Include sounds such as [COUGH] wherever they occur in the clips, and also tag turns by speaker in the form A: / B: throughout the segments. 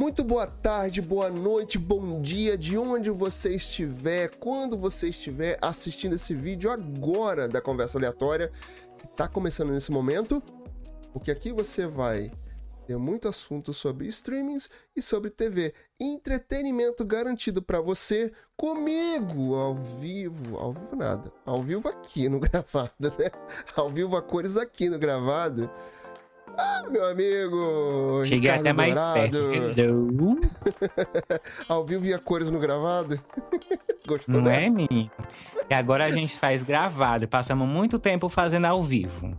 A: Muito boa tarde, boa noite, bom dia, de onde você estiver, quando você estiver assistindo esse vídeo agora da conversa aleatória, que está começando nesse momento, porque aqui você vai ter muito assunto sobre streamings e sobre TV. Entretenimento garantido para você comigo, ao vivo, ao vivo nada, ao vivo aqui no [LAUGHS] gravado, né? Ao vivo a cores aqui no gravado. Ah, meu amigo!
B: Cheguei
A: Ricardo
B: até mais
A: Dourado.
B: perto. Hello? [LAUGHS]
A: Ao vivo e a cores no gravado. [LAUGHS] Gostou
B: Não
A: dela?
B: é, menino? E agora a gente faz gravado. Passamos muito tempo fazendo ao vivo.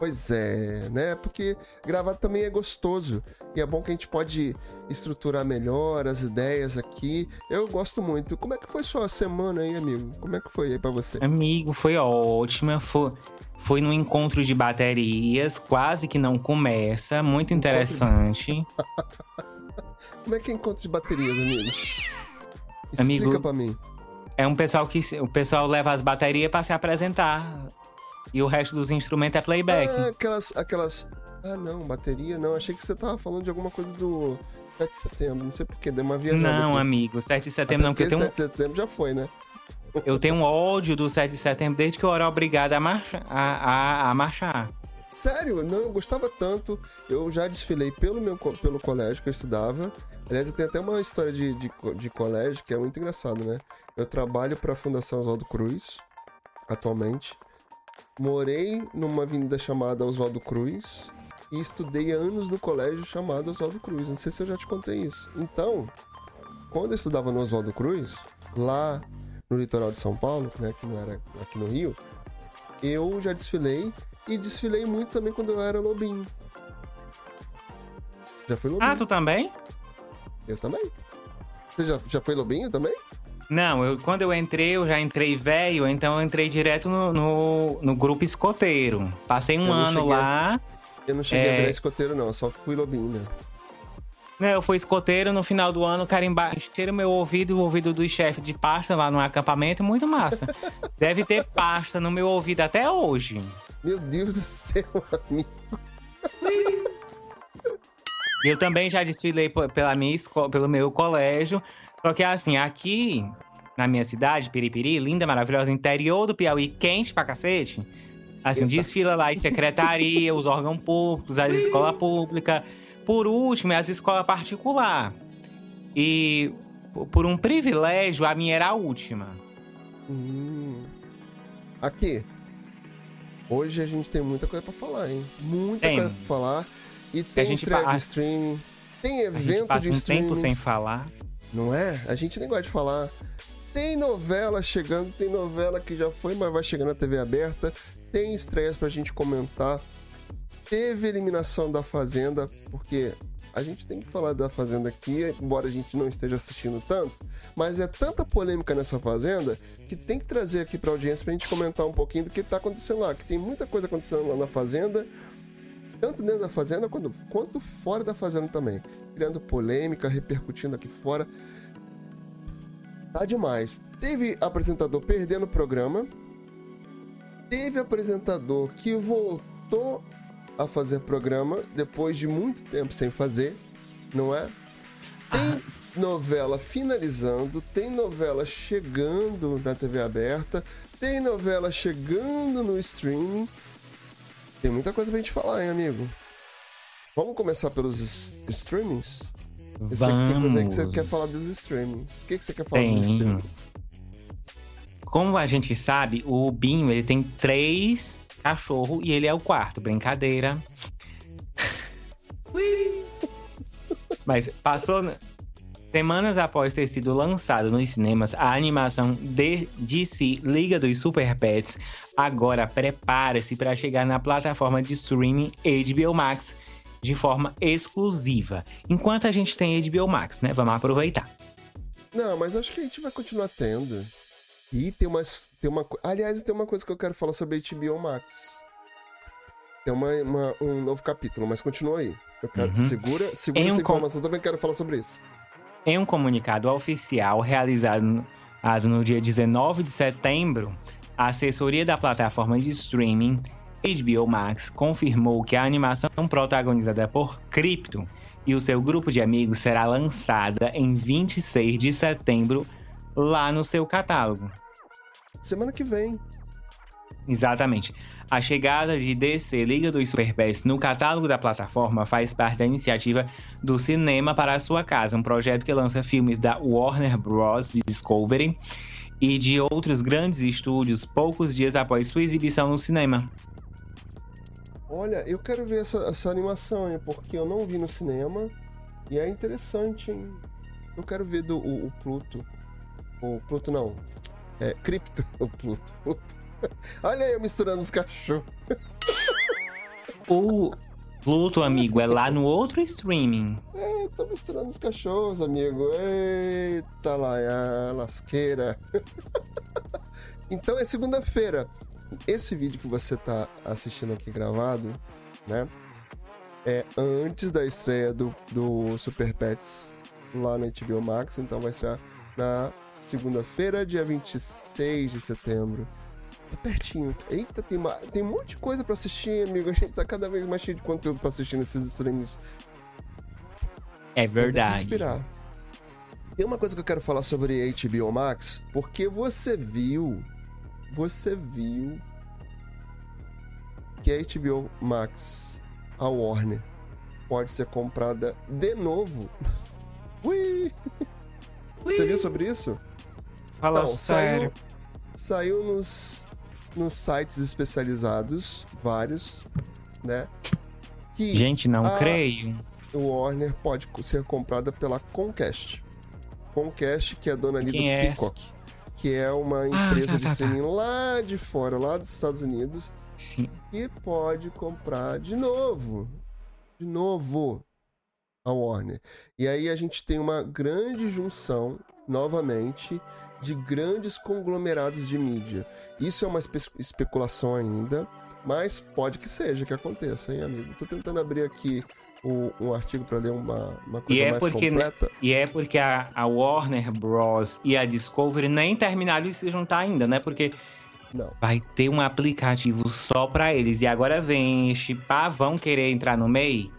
A: Pois é, né? Porque gravado também é gostoso. E é bom que a gente pode estruturar melhor as ideias aqui. Eu gosto muito. Como é que foi sua semana aí, amigo? Como é que foi aí pra você?
B: Amigo, foi ótima. Foi, foi no encontro de baterias. Quase que não começa. Muito interessante. [LAUGHS]
A: Como é que é encontro de baterias, amigo? Explica
B: Amigo,
A: pra mim.
B: É um pessoal que o pessoal leva as baterias pra se apresentar. E o resto dos instrumentos é playback.
A: Ah, aquelas, aquelas... Ah, não, bateria não. Achei que você tava falando de alguma coisa do 7 de setembro. Não sei porquê, deu uma viajada
B: não,
A: aqui.
B: amigo, 7 de setembro não,
A: Até
B: porque eu
A: porque
B: tenho,
A: 7 de setembro já foi, né?
B: eu tenho um ódio do 7 de setembro desde que eu era obrigado a, marcha, a, a, a marchar.
A: Sério, não, eu gostava tanto. Eu já desfilei pelo meu pelo colégio que eu estudava. Aliás, eu tenho até uma história de, de, de colégio que é muito engraçado, né? Eu trabalho para a Fundação Oswaldo Cruz, atualmente. Morei numa avenida chamada Oswaldo Cruz e estudei anos no colégio chamado Oswaldo Cruz. Não sei se eu já te contei isso. Então, quando eu estudava no Oswaldo Cruz, lá no litoral de São Paulo, né, que não era aqui no Rio, eu já desfilei e desfilei muito também quando eu era lobinho. Já fui lobinho?
B: Ah, tu também?
A: Eu também. Você já, já foi lobinho também?
B: Não, eu, quando eu entrei, eu já entrei velho, então eu entrei direto no, no, no grupo escoteiro. Passei um ano
A: a-
B: lá.
A: Eu não cheguei a
B: É.
A: virar escoteiro, não. Só fui lobinho, né?
B: Eu fui escoteiro no final do ano, carimbar, encheram meu ouvido, o ouvido do chefe de pasta lá no acampamento, muito massa. [LAUGHS] Deve ter pasta no meu ouvido até hoje.
A: Meu Deus do céu, amigo.
B: Eu também já desfilei pela minha escola, pelo meu colégio. Só que assim, aqui na minha cidade, Piripiri, linda, maravilhosa, interior do Piauí, quente pra cacete. Assim,
A: Eita.
B: desfila lá em [LAUGHS] secretaria, os órgãos públicos, as escolas públicas. Por último, é as escolas particulares. E por um privilégio, a minha era a última.
A: Hum. Aqui. Hoje a gente tem muita coisa pra falar, hein? Muita
B: Tem.
A: coisa pra falar. E tem
B: gente
A: estreia de streaming. Tem
B: A gente
A: evento
B: passa
A: de
B: um
A: streaming.
B: tempo sem falar.
A: Não é? A gente nem gosta de falar. Tem novela chegando, tem novela que já foi, mas vai chegando na TV aberta. Tem estreias pra gente comentar. Teve eliminação da Fazenda, porque a gente tem que falar da Fazenda aqui, embora a gente não esteja assistindo tanto. Mas é tanta polêmica nessa Fazenda que tem que trazer aqui pra audiência pra gente comentar um pouquinho do que tá acontecendo lá. Que tem muita coisa acontecendo lá na Fazenda, tanto dentro da Fazenda quanto, quanto fora da Fazenda também. Criando polêmica, repercutindo aqui fora. Tá demais. Teve apresentador perdendo o programa. Teve apresentador que voltou a fazer programa depois de muito tempo sem fazer, não é? Tem novela finalizando, tem novela chegando na TV aberta, tem novela chegando no streaming. Tem muita coisa pra gente falar, hein, amigo? Vamos começar pelos streamings? Eu sei que que você
B: Vamos.
A: quer falar dos streamings. O que, que você quer falar dos
B: Tem.
A: streamings?
B: Como a gente sabe, o Binho ele tem três cachorros e ele é o quarto. Brincadeira. [LAUGHS] Mas passou. Semanas após ter sido lançado nos cinemas, a animação de DC Liga dos Super Pets agora prepara-se para chegar na plataforma de streaming HBO Max de forma exclusiva. Enquanto a gente tem HBO Max, né? Vamos aproveitar.
A: Não, mas acho que a gente vai continuar tendo. E tem umas. Tem uma, aliás, tem uma coisa que eu quero falar sobre HBO Max. Tem uma, uma- um novo capítulo, mas continua aí. Eu quero.
B: Uhum.
A: Segura, segura
B: Em um
A: essa
B: com-
A: informação, também quero falar sobre isso.
B: Em um comunicado oficial realizado no, ah, no dia 19 de setembro, a assessoria da plataforma de streaming HBO Max confirmou que a animação protagonizada por Crypto e o seu grupo de amigos será lançada em 26 de setembro lá no seu catálogo.
A: Semana que vem.
B: Exatamente. A chegada de DC Liga dos Super Pets no catálogo da plataforma faz parte da iniciativa do Cinema para a Sua Casa, um projeto que lança filmes da Warner Bros. Discovery e de outros grandes estúdios poucos dias após sua exibição no cinema.
A: Olha, eu quero ver essa, essa animação, hein, porque eu não vi no cinema e é interessante, hein? Eu quero ver do, o, o Pluto. O Pluto não. É, Cripto. [LAUGHS] O Pluto. Pluto. Olha aí eu misturando os cachorros.
B: O Pluto, amigo, é lá no outro streaming.
A: É, tô misturando os cachorros, amigo. Eita lá, a lasqueira. [LAUGHS] então é segunda-feira. Esse vídeo que você tá assistindo aqui gravado, né? É antes da estreia do, do Super Pets lá no HBO Max. Então vai estrear na segunda-feira, dia 26 de setembro. Tá pertinho. Eita, tem, uma, tem um monte de coisa pra assistir, amigo. A gente tá cada vez mais cheio de conteúdo pra assistir nesses streams.
B: É verdade.
A: Inspirar. Tem uma coisa que eu quero falar sobre HBO Max, porque você viu, você viu que a HBO Max, a Warner, pode ser comprada de novo. [LAUGHS] Ui!
B: Ui.
A: Você viu sobre isso?
B: Fala
A: Não,
B: sério.
A: Saiu, saiu nos, nos sites especializados, vários, né? Que
B: Gente, não
A: a
B: creio.
A: Warner pode ser comprada pela Comcast. Comcast, que é dona ali
B: Quem
A: do
B: é
A: Peacock. Que é uma
B: Ah,
A: empresa
B: tá,
A: de
B: tá, tá.
A: streaming lá de fora, lá dos Estados Unidos,
B: Sim.
A: que pode comprar de novo. De novo a Warner. E aí a gente tem uma grande junção, novamente, de grandes conglomerados de mídia. Isso é uma espe- especulação ainda, mas pode que seja, que aconteça, hein, amigo? Tô tentando abrir aqui o- um artigo para ler uma, uma coisa
B: é
A: mais
B: porque-
A: completa.
B: E é porque a, a Warner Bros. e a Discovery nem terminaram de se juntar ainda, né? Porque
A: Não.
B: vai ter um aplicativo só pra eles. E agora vem este pavão querer entrar no meio.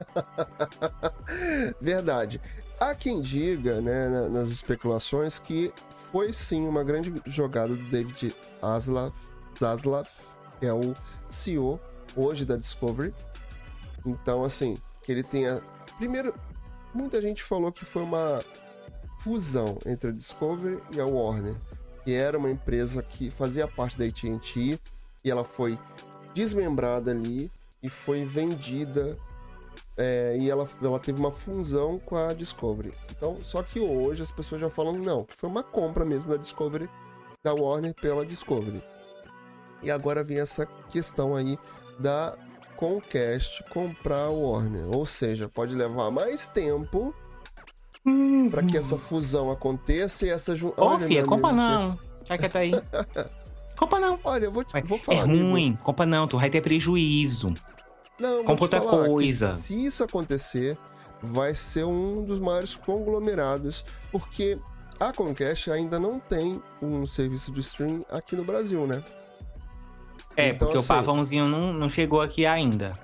B: [LAUGHS]
A: Verdade. Há quem diga, né, na- nas especulações, que foi sim uma grande jogada do David Zaslav, Zaslav que é o CEO hoje da Discovery. Então, assim, que ele tenha. Primeiro, muita gente falou que foi uma fusão entre a Discovery e a Warner, que era uma empresa que fazia parte da AT&T e ela foi desmembrada ali e foi vendida é, e ela, ela teve uma fusão com a Discovery. Então, só que hoje as pessoas já falam não, foi uma compra mesmo da Discovery, da Warner pela Discovery. E agora vem essa questão aí da Comcast comprar a Warner. Ou seja, pode levar mais tempo para que essa fusão aconteça e essa junção.
B: Ô, filha, compra não. Já que tá aí. [LAUGHS] compra não.
A: Olha, eu vou, te, vou
B: é
A: falar. amigo.
B: ruim. Compra não, tu vai ter prejuízo.
A: Não,
B: Compra outra
A: falar
B: coisa.
A: se isso acontecer, vai ser um dos maiores conglomerados, porque a Comcast ainda não tem um serviço de streaming aqui no Brasil, né?
B: É,
A: Então,
B: porque
A: assim-
B: o pavãozinho não, não chegou aqui ainda.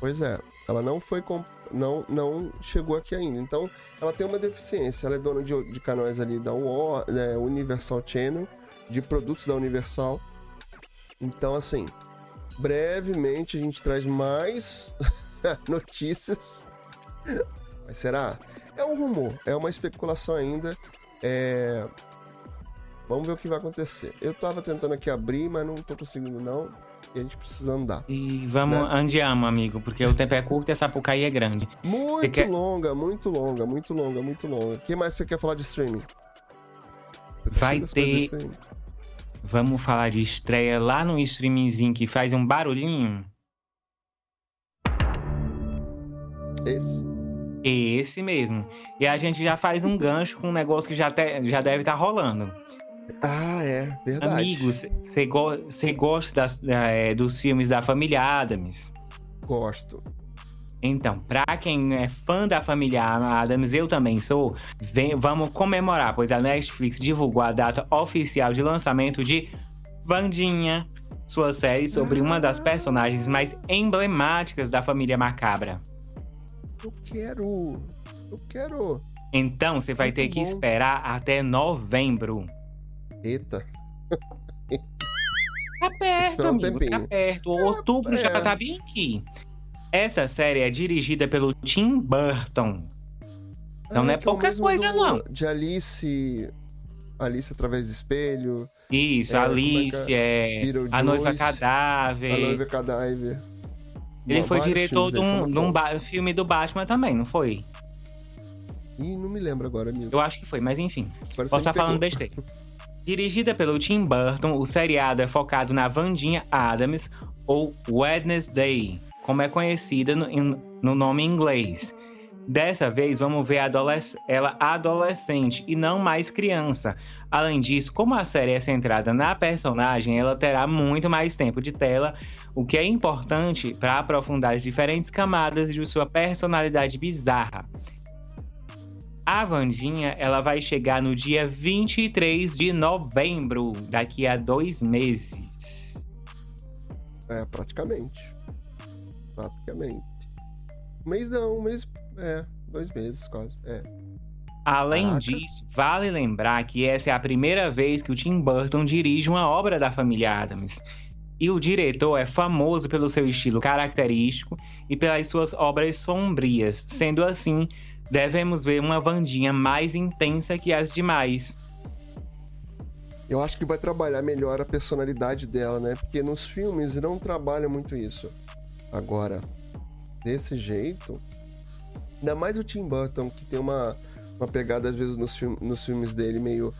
A: Pois é, ela não foi comp- não não chegou aqui ainda. Então, ela tem uma deficiência. Ela é dona de, de canais ali da War, né, Universal Channel, de produtos da Universal. Então, assim, brevemente a gente traz mais [LAUGHS] notícias. Mas será? É um rumor, é uma especulação ainda. É... Vamos ver o que vai acontecer. Eu tava tentando aqui abrir, mas não tô conseguindo não. E a gente precisa andar.
B: E vamos,
A: Né?
B: andiamo, amigo, porque o tempo é curto e essa Sapucaí é grande.
A: Muito
B: quer-
A: longa, muito longa, muito longa, muito longa. O que mais você quer falar de streaming? Tá
B: Vai ter-. Vamos falar de estreia lá no streamingzinho que faz um barulhinho?
A: Esse.
B: Esse mesmo. E a gente já faz um gancho com um negócio que já, te- já deve estar rolando.
A: Ah, é, verdade.
B: Amigos, você go gosta das- da- é, dos filmes da família Adams?
A: Gosto.
B: Então, pra quem é fã da família Adams, eu também sou, vem- vamos comemorar, pois a Netflix divulgou a data oficial de lançamento de Vandinha, sua série sobre uma das personagens mais emblemáticas da família macabra.
A: Eu quero. Eu quero.
B: Então você vai
A: Muito
B: ter que
A: bom.
B: esperar até novembro.
A: Eita.
B: Tá perto,
A: um
B: amigo, tá
A: tempinho.
B: perto. Outubro já
A: é.
B: tá bem aqui. Essa série é dirigida pelo Tim Burton. Então não é
A: o
B: pouca
A: mesmo
B: coisa, não.
A: De Alice. Alice através do espelho.
B: Isso,
A: É, é
B: Alice, é, A Noiva
A: A
B: Cadáver.
A: Noiva Cadáver.
B: Ele foi diretor de um, de um filme do Batman também, não foi?
A: Ih, não me lembro agora, amigo.
B: Eu acho que foi, mas enfim.
A: Você
B: Posso estar falando
A: pegou.
B: besteira. [LAUGHS] Dirigida pelo Tim Burton, o seriado é focado na Vandinha Adams, ou Wednesday, como é conhecida no, no nome inglês. Dessa vez, vamos ver adolesc- ela adolescente e não mais criança. Além disso, como a série é centrada na personagem, ela terá muito mais tempo de tela, o que é importante para aprofundar as diferentes camadas de sua personalidade bizarra. A Vandinha, ela vai chegar no dia 23 de novembro, daqui a dois meses.
A: É, praticamente. Praticamente. Um mês não, um mês. É, dois meses quase. É.
B: Além
A: Caraca.
B: disso, vale lembrar que essa é a primeira vez que o Tim Burton dirige uma obra da família Adams. E o diretor é famoso pelo seu estilo característico e pelas suas obras sombrias. Sendo assim, devemos ver uma Vandinha mais intensa que as demais.
A: Eu acho que vai trabalhar melhor a personalidade dela, né? Porque nos filmes não trabalha muito isso. Agora, desse jeito. Ainda mais o Tim Burton, que tem uma, uma pegada, às vezes, nos, filme, nos filmes dele meio.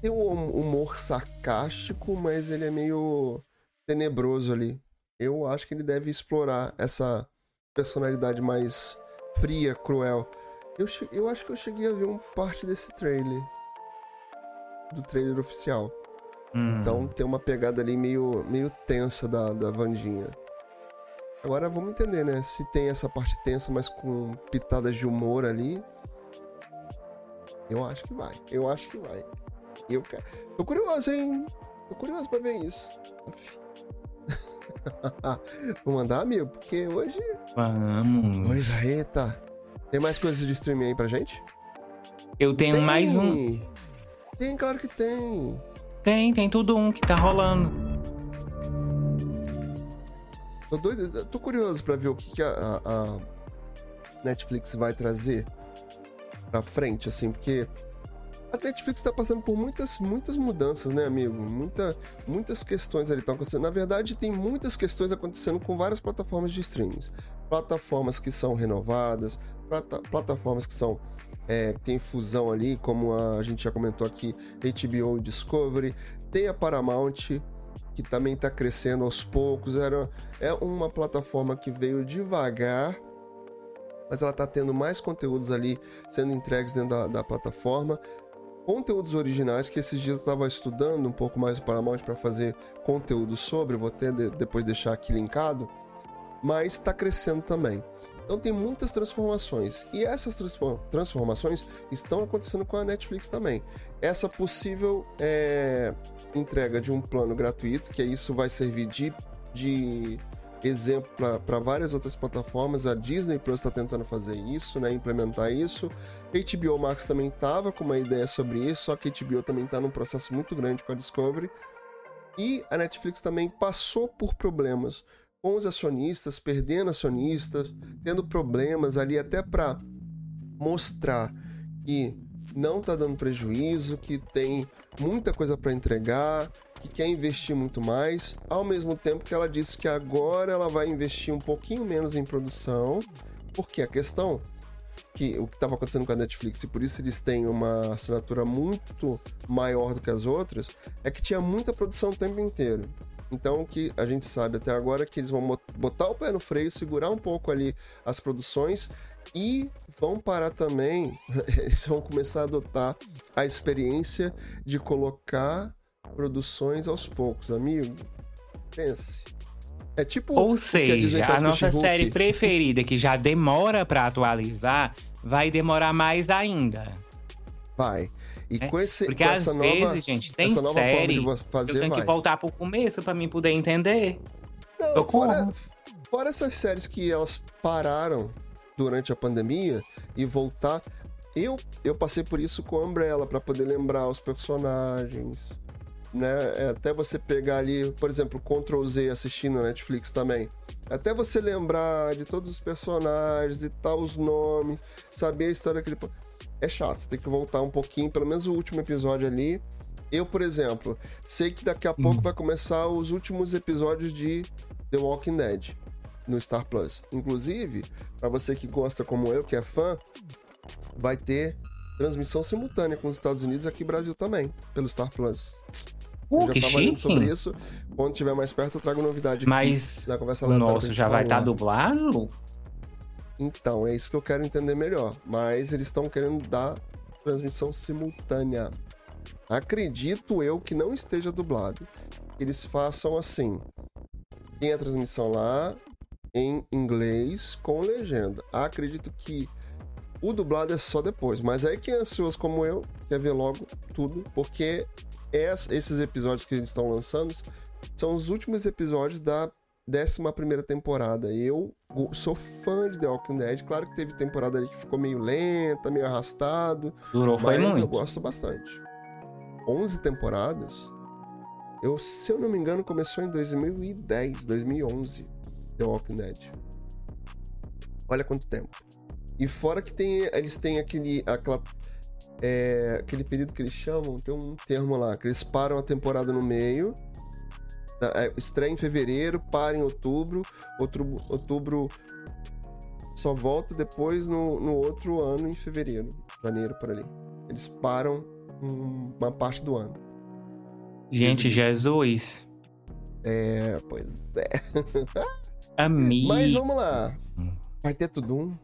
A: Tem um hum- humor sarcástico, mas ele é meio tenebroso ali. Eu acho que ele deve explorar essa personalidade mais fria, cruel. Eu, eu acho que eu cheguei a ver um parte desse trailer. Do trailer oficial.
B: Hum.
A: Então tem uma pegada ali meio, meio tensa da, da Vandinha. Agora vamos entender, né? Se tem essa parte tensa, mas com pitadas de humor ali. Eu acho que vai. Eu acho que vai. Eu quero. Tô curioso, hein? Tô curioso pra ver isso. [LAUGHS] Vou mandar, amigo, porque hoje.
B: Vamos.
A: Pois, eita. Tem mais coisas de streaming aí pra gente?
B: Eu tenho mais um.
A: Tem! Tem, claro que tem.
B: Tem, tem tudo um que tá rolando.
A: Tô doido, tô curioso pra ver o que, que a, a- a Netflix vai trazer pra frente, assim, porque a Netflix tá passando por muitas, muitas mudanças, né, amigo? Muita, muitas questões ali estão acontecendo. Na verdade, tem muitas questões acontecendo com várias plataformas de streaming. Plataformas que são renovadas, plata- plataformas que são. É, tem fusão ali, como a, gente já comentou aqui, HBO e Discovery. Tem a Paramount, que também está crescendo aos poucos. Era, é uma plataforma que veio devagar, mas ela está tendo mais conteúdos ali sendo entregues dentro da, da plataforma. Conteúdos originais que esses dias eu estava estudando um pouco mais o Paramount para fazer conteúdo sobre, vou até de- depois deixar aqui linkado, mas está crescendo também. Então tem muitas transformações e essas transfor- transformações estão acontecendo com a Netflix também. Essa possível é, entrega de um plano gratuito, que isso vai servir de, de exemplo para várias outras plataformas. A Disney Plus está tentando fazer isso, né, implementar isso. HBO Max também estava com uma ideia sobre isso, só que HBO também está num processo muito grande com a Discovery. E a Netflix também passou por problemas com os acionistas, perdendo acionistas, tendo problemas ali até para mostrar que não está dando prejuízo, que tem muita coisa para entregar, que quer investir muito mais, ao mesmo tempo que ela disse que agora ela vai investir um pouquinho menos em produção, porque a questão que o que estava acontecendo com a Netflix e por isso eles têm uma assinatura muito maior do que as outras, é que tinha muita produção o tempo inteiro. Então, o que a gente sabe até agora é que eles vão botar o pé no freio, segurar um pouco ali as produções e vão parar também, [LAUGHS] eles vão começar a adotar a experiência de colocar produções aos poucos, amigo. Pense. É tipo
B: Ou seja, a nossa série preferida, que já demora pra atualizar, vai demorar mais ainda.
A: Vai. E
B: É,
A: com, esse,
B: Porque
A: com
B: às
A: essa
B: vezes,
A: nova,
B: gente, tem
A: essa nova forma
B: série que eu
A: fazer,
B: tenho
A: vai.
B: que voltar pro começo pra mim poder entender.
A: Não, fora, fora essas séries que elas pararam durante a pandemia e voltar. Eu, eu passei por isso com a Umbrella, para poder lembrar os personagens, né? É até você pegar ali, por exemplo, Ctrl Z assistindo na Netflix também. Até você lembrar de todos os personagens e tal, os nomes, saber a história daquele. É chato, tem que voltar um pouquinho, pelo menos o último episódio ali. Eu, por exemplo, sei que daqui a pouco vai começar os últimos episódios de The Walking Dead no Star Plus. Inclusive, para você que gosta como eu, que é fã, vai ter transmissão simultânea com os Estados Unidos e aqui Brasil também, pelo Star Plus.
B: Uh, que chique.
A: sobre isso. Quando estiver mais perto, eu trago novidade
B: Mas na conversa o nosso já vai estar tá dublado?
A: Então, é isso que eu quero entender melhor. Mas eles estão querendo dar transmissão simultânea. Acredito eu que não esteja dublado. Eles façam assim. Tem a transmissão lá em inglês com legenda. Acredito que o dublado é só depois. Mas aí quem é ansioso como eu quer ver logo tudo, porque esses episódios que eles estão lançando são os últimos episódios da 11 temporada. Eu sou fã de The Walking Dead. Claro que teve temporada ali que ficou meio lenta, meio arrastado.
B: Durou, foi
A: mas
B: muito.
A: eu gosto bastante. 11 temporadas. Eu, se eu não me engano, começou em 2010, 2011. The Walking Dead. Olha quanto tempo. E fora que tem, eles têm aquele, aquela, é, aquele período que eles chamam, tem um termo lá, que eles param a temporada no meio, tá, é, estreia em fevereiro, para em outubro, outubro, outubro só volta depois no, no outro ano em fevereiro, janeiro por ali. Eles param uma parte do ano.
B: Gente, Jesus.
A: É, pois é. [LAUGHS]
B: Amigo.
A: Mas vamos lá. Vai ter tudo um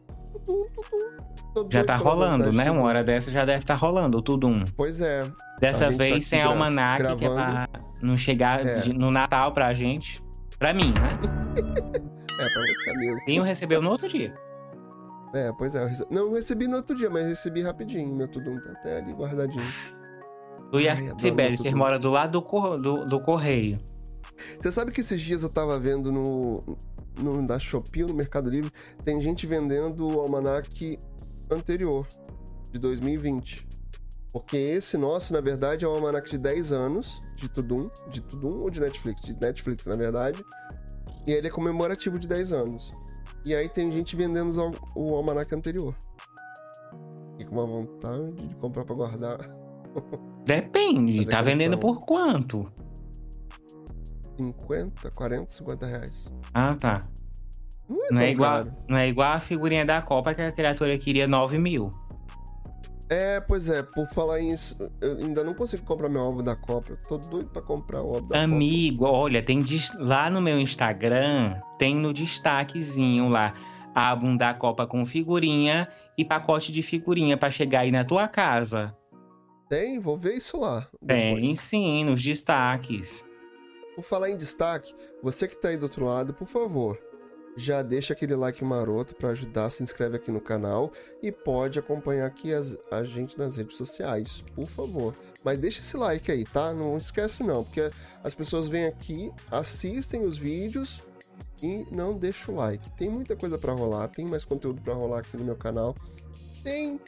B: já tá rolando, né? Uma hora dessa já deve estar tá rolando o Tudum.
A: Pois é.
B: Dessa tá vez sem almanac, gravando. que é pra não chegar é. no Natal pra gente. Pra mim,
A: né? [LAUGHS] é, pra você, amigo.
B: Tenho recebeu no outro dia.
A: É, pois é. Rece... Não, recebi no outro dia, mas recebi rapidinho. Meu Tudum tá até ali guardadinho.
B: Tu e a Sibeli, você mora do lado do, cor... do, do correio.
A: Você sabe que esses dias eu tava vendo no, no, da Shopee ou no Mercado Livre, tem gente vendendo o almanac anterior, de 2020. Porque esse nosso, na verdade, é um almanac de 10 anos, de Tudum, de Tudum ou de Netflix? De Netflix, na verdade. E ele é comemorativo de 10 anos. E aí tem gente vendendo o almanac anterior. E com uma vontade de comprar para guardar. [LAUGHS]
B: Depende, tá vendendo por quanto?
A: 50, 40, 50 reais.
B: Ah, tá. Não é, não é igual, não é igual a figurinha da Copa que a criatura queria 9 mil.
A: É, pois é, por falar isso, eu ainda não consigo comprar meu álbum da Copa. Eu tô doido pra comprar o álbum da
B: Amigo,
A: Copa.
B: olha, tem lá no meu Instagram, tem no destaquezinho lá, álbum da Copa com figurinha e pacote de figurinha para chegar aí na tua casa.
A: Tem? Vou ver isso lá.
B: Depois. Tem sim, nos destaques.
A: Por falar em destaque, você que tá aí do outro lado, por favor, já deixa aquele like maroto para ajudar, se inscreve aqui no canal e pode acompanhar aqui as, a gente nas redes sociais, por favor. Mas deixa esse like aí, tá? Não esquece não, porque as pessoas vêm aqui, assistem os vídeos e não deixam o like. Tem muita coisa para rolar, tem mais conteúdo para rolar aqui no meu canal. Tem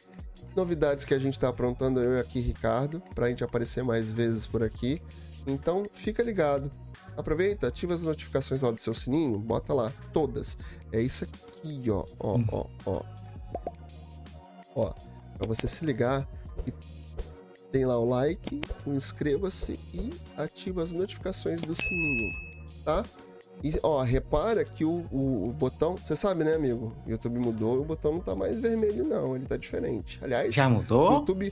A: novidades que a gente tá aprontando eu e aqui Ricardo, pra gente aparecer mais vezes por aqui. Então, fica ligado. Aproveita, ativa as notificações lá do seu sininho, bota lá, todas. É isso aqui, ó, ó, ó, ó. Ó, pra você se ligar tem lá o like, inscreva-se e ativa as notificações do sininho, tá? E, ó, repara que o, o, o botão, você sabe, né, amigo? O YouTube mudou e o botão não tá mais vermelho, não, ele tá diferente. Aliás,
B: já mudou?
A: O YouTube,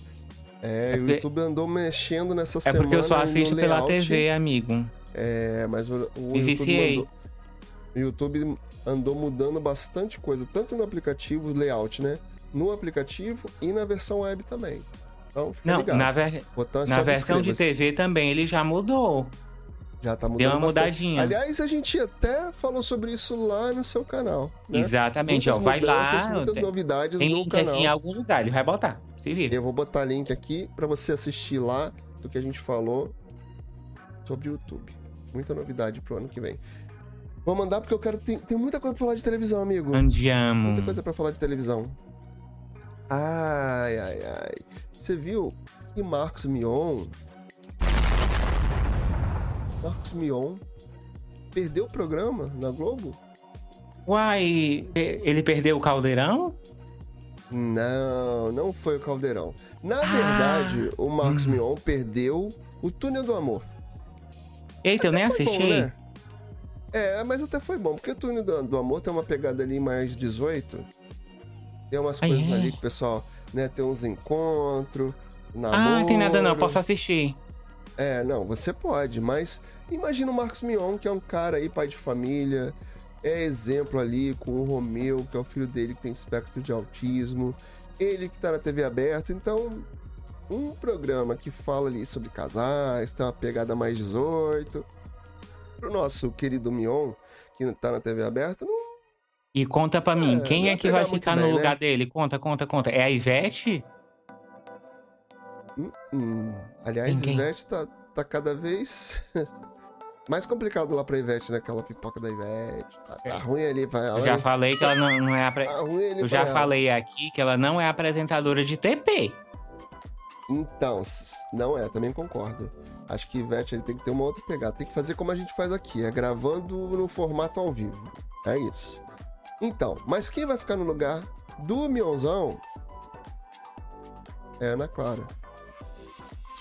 A: é, é porque... o YouTube andou mexendo nessa
B: é
A: semana.
B: É porque eu só assisto pela TV, amigo.
A: É, mas o, o YouTube, mandou, o YouTube andou mudando bastante coisa, tanto no aplicativo, layout, né? No aplicativo e na versão web também. Então, fica
B: Não,
A: ligado.
B: na, ver... na versão de TV também ele já mudou.
A: Já tá mudando
B: Deu uma
A: bastante.
B: mudadinha.
A: Aliás, a gente até falou sobre isso lá no seu canal. Né?
B: Exatamente, muitas ó. Vai lá.
A: Muitas
B: tem,
A: novidades
B: tem
A: no
B: link
A: canal.
B: aqui em algum lugar, ele vai botar. Se vira.
A: Eu vou botar link aqui para você assistir lá do que a gente falou sobre o YouTube. Muita novidade pro ano que vem. Vou mandar porque eu quero. Tem, tem muita coisa pra falar de televisão, amigo.
B: Andiamo.
A: Muita coisa pra falar de televisão. Ai, ai, ai. Você viu que Marcos Mion. Marcos Mion perdeu o programa na Globo?
B: Uai, ele perdeu o caldeirão?
A: Não, não foi o Caldeirão. Na
B: Ah.
A: verdade, o Marcos
B: Hum.
A: Mion perdeu o Túnel do Amor.
B: Eita, eu nem
A: Até
B: assisti.
A: bom, né? É, mas até foi bom, porque o Túnel do, do Amor tem uma pegada ali mais 18. Tem umas
B: Ah,
A: coisas
B: é?
A: ali que o pessoal, né, tem uns encontros, namoro.
B: Ah, não tem nada não, posso assistir.
A: É, não, você pode, mas imagina o Marcos Mion, que é um cara aí, pai de família, é exemplo ali com o Romeu, que é o filho dele que tem espectro de autismo, ele que tá na TV aberta, então um programa que fala ali sobre casais, tem uma pegada mais 18. Pro nosso querido Mion, que tá na TV aberta, não
B: E conta pra mim,
A: É,
B: quem é que vai ficar
A: bem,
B: no
A: né?
B: lugar dele? Conta, conta, conta. É a Ivete?
A: Hum, hum. Aliás,
B: quem?
A: Ivete tá, tá cada vez [LAUGHS] mais complicado lá pra Ivete, né? Aquela pipoca da Ivete. Tá, tá ruim ali pra ela.
B: Eu já falei que ela não, não é apre...
A: Tá
B: Eu já
A: ela.
B: falei aqui que ela não é apresentadora de TP.
A: Então, não é, também concordo. Acho que Ivete ele tem que ter uma outra pegada. Tem que fazer como a gente faz aqui, é gravando no formato ao vivo. É isso. Então, mas quem vai ficar no lugar do Mionzão é Ana Clara.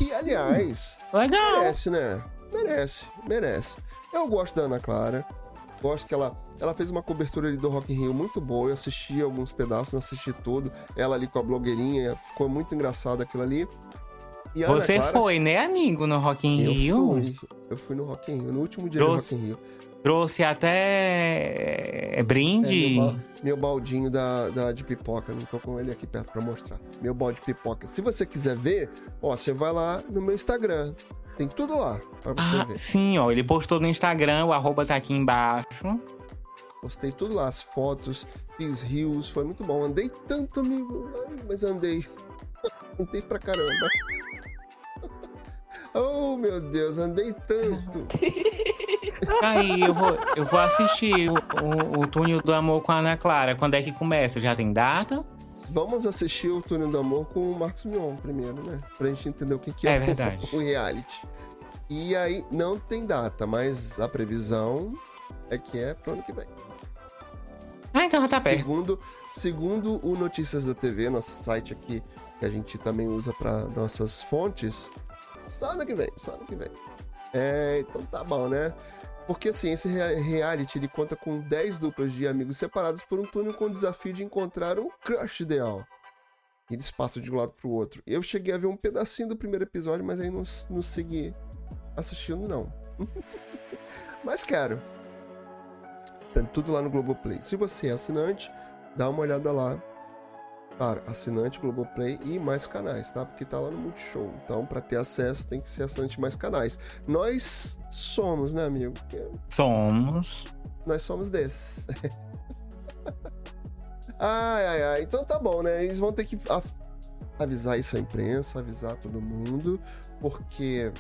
A: Que, aliás,
B: Legal.
A: Merece, né? Merece, merece. Eu gosto da Ana Clara. Gosto que ela, ela fez uma cobertura ali do Rock in Rio muito boa. Eu assisti alguns pedaços, não assisti tudo. Ela ali com a blogueirinha, ficou muito engraçado aquilo ali.
B: Você
A: Clara,
B: foi, né, amigo, no Rock in
A: eu
B: Rio?
A: Fui, eu fui no Rock in Rio, no último dia
B: Trouxe
A: do Rock in Rio.
B: Trouxe até é,
A: É,
B: brinde.
A: meu, ba- meu baldinho da, da- de pipoca, não tô com ele aqui perto pra mostrar. Meu balde de pipoca. Se você quiser ver, ó, você vai lá no meu Instagram. Tem tudo lá pra você
B: Ah,
A: ver.
B: sim, ó. Ele postou no Instagram, o arroba tá aqui embaixo.
A: Postei tudo lá, as fotos, fiz rios, foi muito bom. Andei tanto, amigo. Ai, mas andei. [LAUGHS] andei pra caramba. Oh, meu Deus, andei tanto. [LAUGHS]
B: Aí, eu vou, eu vou assistir o, o, o Túnel do Amor com a Ana Clara. Quando é que começa? Já tem data?
A: Vamos assistir o Túnel do Amor com o Marcos Mion primeiro, né? Pra gente entender o que, que é,
B: É
A: o-
B: verdade. [LAUGHS]
A: o reality. E aí, não tem data, mas a previsão é que é pro ano que vem.
B: Ah, então já tá perto.
A: Segundo, segundo o Notícias da TV, nosso site aqui, que a gente também usa para nossas fontes, só ano que vem, só ano que vem. É, então tá bom, né? Porque assim, esse rea- reality ele conta com 10 duplas de amigos separados por um túnel com o desafio de encontrar um crush ideal. Eles passam de um lado pro outro. Eu cheguei a ver um pedacinho do primeiro episódio, mas aí não, não segui assistindo, não. [LAUGHS] mas quero. Tá tudo lá no Globoplay. Se você é assinante, dá uma olhada lá. Claro, assinante Globoplay e mais canais, tá? Porque tá lá no Multishow. Então, pra ter acesso, tem que ser assinante de mais canais. Nós somos, né, amigo?
B: Somos.
A: nós somos desses. [LAUGHS] ai, ai, ai. Então tá bom, né? Eles vão ter que avisar isso à imprensa, avisar todo mundo, porque,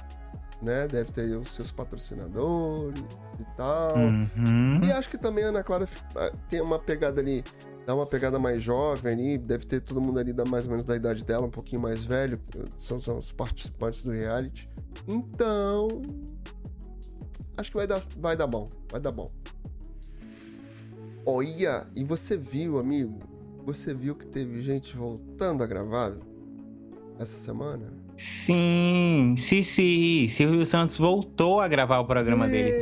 A: né, deve ter os seus patrocinadores e tal.
B: Uhum.
A: E acho que também a Ana Clara ah, tem uma pegada ali, dá uma pegada mais jovem ali, deve ter todo mundo ali da mais ou menos da idade dela, um pouquinho mais velho, são, são os participantes do reality. Então, acho que vai dar, vai dar bom, vai dar bom. Olha, e você viu, amigo? Você viu que teve gente voltando a gravar essa semana?
B: Sim, sim, sim. Silvio Santos voltou a gravar o programa dele.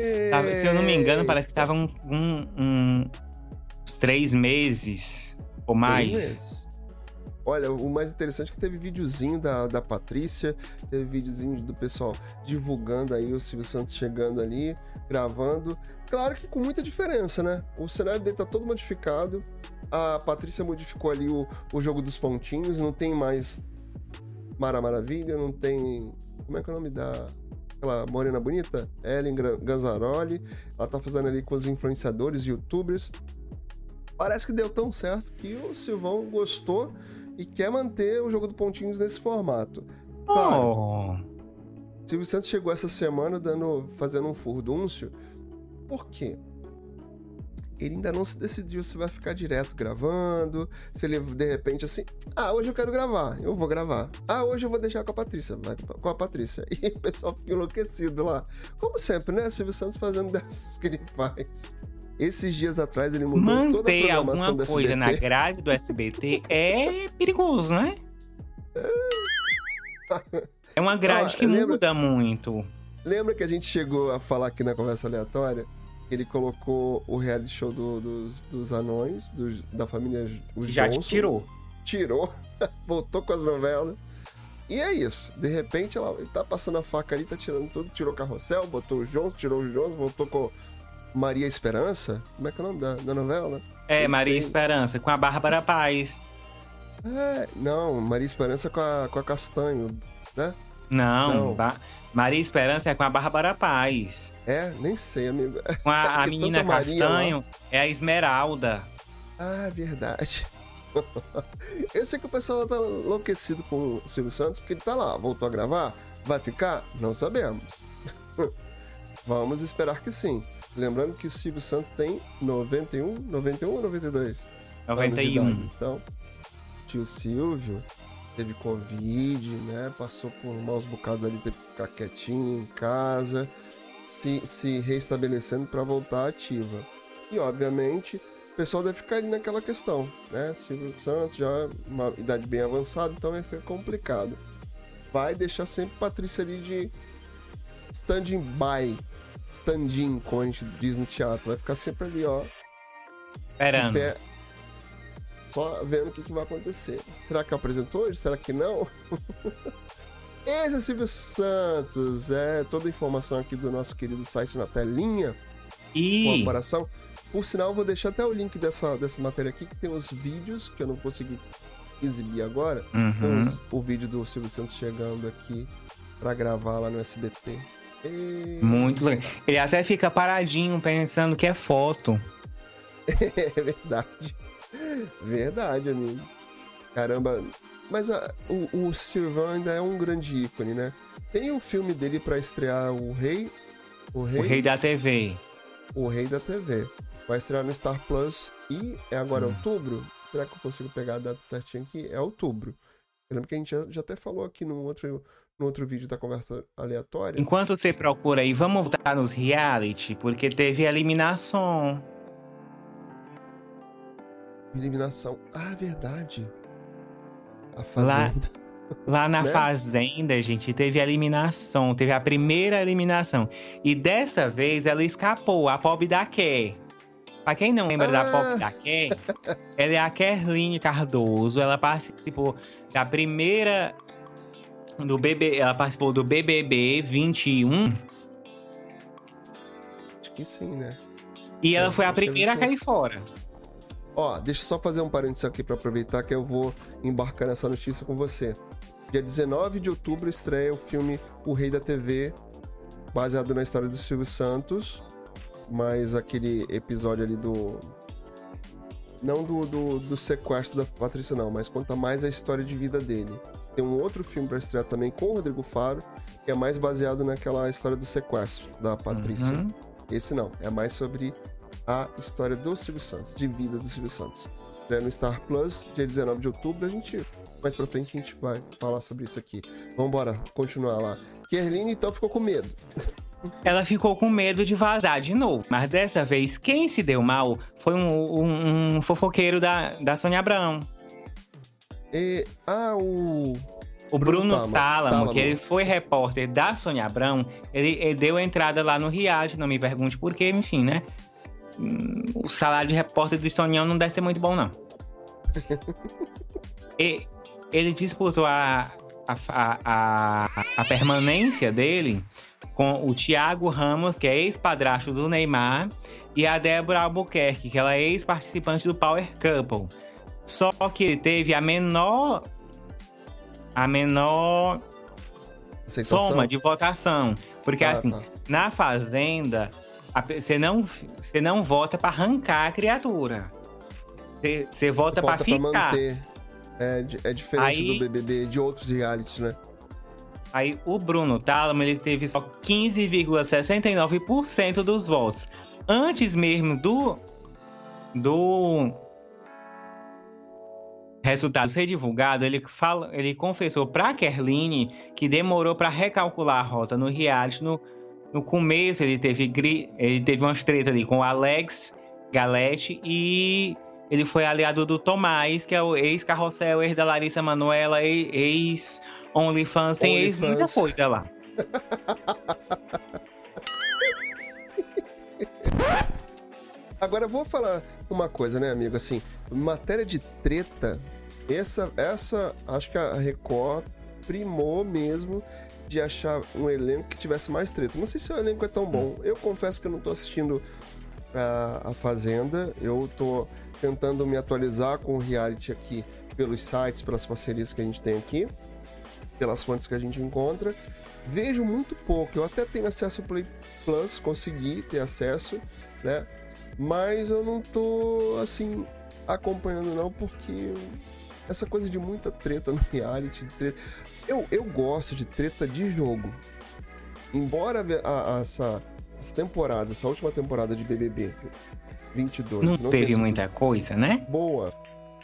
B: Se eu não me engano, parece que tava um, um- um- uns três meses ou mais.
A: Três meses. Olha, o mais interessante é que teve videozinho da, da Patrícia, teve videozinho do pessoal divulgando aí o Silvio Santos chegando ali, gravando. Claro que com muita diferença, né? O cenário dele tá todo modificado. A Patrícia modificou ali o, o jogo dos pontinhos, não tem mais Mara Maravilha, não tem. Como é que é o nome da. Aquela morena bonita? Ellen Gazzaroli. Ela tá fazendo ali com os influenciadores, youtubers. Parece que deu tão certo que o Silvão gostou e quer manter o jogo dos pontinhos nesse formato. Claro,
B: Oh,
A: Silvio Santos chegou essa semana dando, fazendo um furdúncio. Por quê? ele ainda não se decidiu se vai ficar direto gravando, se ele de repente assim, ah, hoje eu quero gravar, eu vou gravar. Ah, hoje eu vou deixar com a Patrícia, vai com a Patrícia. [LAUGHS] E o pessoal fica enlouquecido lá. Como sempre, né? Silvio Santos fazendo dessas que ele faz. Esses dias atrás ele mudou
B: Manter
A: toda a programação
B: alguma coisa na grade do SBT é perigoso, né? É uma grade
A: Ah,
B: que
A: lembra-
B: muda muito.
A: Lembra que a gente chegou a falar aqui na conversa aleatória? Ele colocou o reality show do- dos, dos anões, dos- da família os
B: Já
A: Johnson.
B: tirou.
A: tirou, [LAUGHS] voltou com as novelas. E é isso. De repente, ela, ele tá passando a faca ali, tá tirando tudo. Tirou o carrossel, botou os Jones, tirou os Jones, voltou com Maria Esperança. Como é que é o nome da, da novela?
B: É,
A: Eu
B: Maria
A: sei.
B: Esperança, com a Bárbara Paz.
A: É, não, Maria Esperança com a, com a Castanho, né?
B: Não,
A: Não.
B: Maria Esperança é com a Bárbara Paz.
A: É, nem sei, amigo.
B: Com a, [LAUGHS] a
A: Que
B: menina
A: lá.
B: Castanho é a Esmeralda.
A: Ah, verdade. [LAUGHS] Eu sei que o pessoal tá enlouquecido com o Silvio Santos, porque ele tá lá, voltou a gravar. Vai ficar? Não sabemos. [LAUGHS] Vamos esperar que sim. Lembrando que o Silvio Santos tem 91, 91 ou 92? anos de
B: 91.
A: idade. Então, tio Silvio teve Covid, né? Passou por maus bocados ali, teve que ficar quietinho em casa, se, se reestabelecendo para voltar ativa. E, obviamente, o pessoal deve ficar ali naquela questão, né? Silvio Santos já uma idade bem avançada, então vai ficar complicado. Vai deixar sempre Patrícia ali de standing by, stand-in, como a gente diz no teatro. Vai ficar sempre ali, ó,
B: Esperando.
A: pé, só vendo o que, que vai acontecer. Será que apresentou hoje? Será que não? [LAUGHS] Esse é Silvio Santos. É toda a informação aqui do nosso querido site na telinha, com a
B: E
A: aparação. Por sinal, eu vou deixar até o link dessa, dessa matéria aqui, que tem os vídeos que eu não consegui exibir agora.
B: Uhum.
A: os- o vídeo do Silvio Santos chegando aqui pra gravar lá no SBT.
B: Muito legal. Ele até fica paradinho pensando que é foto. [LAUGHS]
A: É verdade. Verdade, amigo. Caramba. Mas ah, o, o Silvão ainda é um grande ícone, né? Tem o filme dele pra estrear o Rei. O Rei,
B: O rei da TV.
A: o Rei da TV. Vai estrear no Star Plus e é agora
B: Hum.
A: outubro. Será que eu consigo pegar a data certinha aqui? É outubro. Eu lembro que a gente já, já até falou aqui no outro, no outro vídeo da conversa aleatória.
B: Enquanto você procura aí, vamos voltar nos reality, porque teve eliminação.
A: Eliminação. Ah, verdade. A
B: Lá-
A: Fazenda.
B: Lá na [LAUGHS]
A: Né?
B: Fazenda, gente, teve eliminação. Teve a primeira eliminação. E dessa vez ela escapou, a pobre da Ké. Pra quem não lembra da
A: Ah.
B: pobre da Ké, ela é a Kerline Cardoso. Ela participou da primeira. Do BB, ela participou do BBB 21
A: Acho que sim, né?
B: e ela
A: É,
B: foi a primeira a
A: foi.
B: cair fora.
A: Ó, deixa eu só fazer um parênteses aqui pra aproveitar que eu vou embarcar nessa notícia com você. Dia 19 de outubro estreia o filme O Rei da TV, baseado na história do Silvio Santos, mas aquele episódio ali do. Não do, do, do sequestro da Patrícia, não, mas conta mais a história de vida dele. Tem um outro filme pra estrear também com o Rodrigo Faro, que é mais baseado naquela história do sequestro da Patrícia.
B: Uhum.
A: Esse não, é mais sobre a história do Silvio Santos, de vida do Silvio Santos. É no Star Plus, dia 19 de outubro, a gente. Mais pra frente a gente vai falar sobre isso aqui. Vambora, continuar lá. Kerline então ficou com medo.
B: Ela ficou com medo de vazar de novo. Mas dessa vez, quem se deu mal foi um, um- um fofoqueiro da, da Sônia Abrão.
A: E. Ah, o.
B: O
A: Bruno
B: Bruno
A: Tálamo.
B: Tálamo,
A: Tálamo.
B: que ele foi repórter da Sônia Abrão, ele, ele deu entrada lá no Riage, não me pergunte por quê, enfim, né? Hum, O salário de repórter do Sonião não deve ser muito bom, não. [LAUGHS] E ele disputou a, a, a, a, a permanência dele com o Thiago Ramos, que é ex-padrasto do Neymar, e a Débora Albuquerque, que ela é ex-participante do Power Couple. Só que ele teve a menor. A menor
A: Aceitação.
B: soma de votação. Porque
A: Ah,
B: assim,
A: tá.
B: na Fazenda, você não, você não vota pra arrancar a criatura. Você- Você vota pra
A: Bota pra
B: ficar.
A: manter. É, é diferente
B: Aí-
A: do BBB, de outros realities, né?
B: Aí o Bruno Tálamo, ele teve só 15,69% dos votos. Antes mesmo do do resultado ser divulgado, ele, fala, ele confessou para Kerline que demorou para recalcular a rota no reality. No, no começo ele teve, ele teve umas tretas ali com o Alex Galete e ele foi aliado do Tomás, que é o ex-Carrossel, ex da Larissa Manoela, ex-OnlyFans, sem ex muita coisa lá. [LAUGHS]
A: Agora eu vou falar uma coisa, né, amigo? Assim, matéria de treta, essa, essa acho que a Record primou mesmo de achar um elenco que tivesse mais treta. Não sei se o elenco é tão bom. Eu confesso que eu não tô assistindo a, a Fazenda. Eu tô tentando me atualizar com o reality aqui pelos sites, pelas parcerias que a gente tem aqui, pelas fontes que a gente encontra. Vejo muito pouco. Eu até tenho acesso ao Play Plus, consegui ter acesso, né? Mas eu não tô assim acompanhando não, porque essa coisa de muita treta no [LAUGHS] reality, treta. Eu, eu gosto de treta de jogo. Embora a, a, essa, essa temporada, essa última temporada de BBB 22.
B: Não, não teve muita coisa, né?
A: Boa.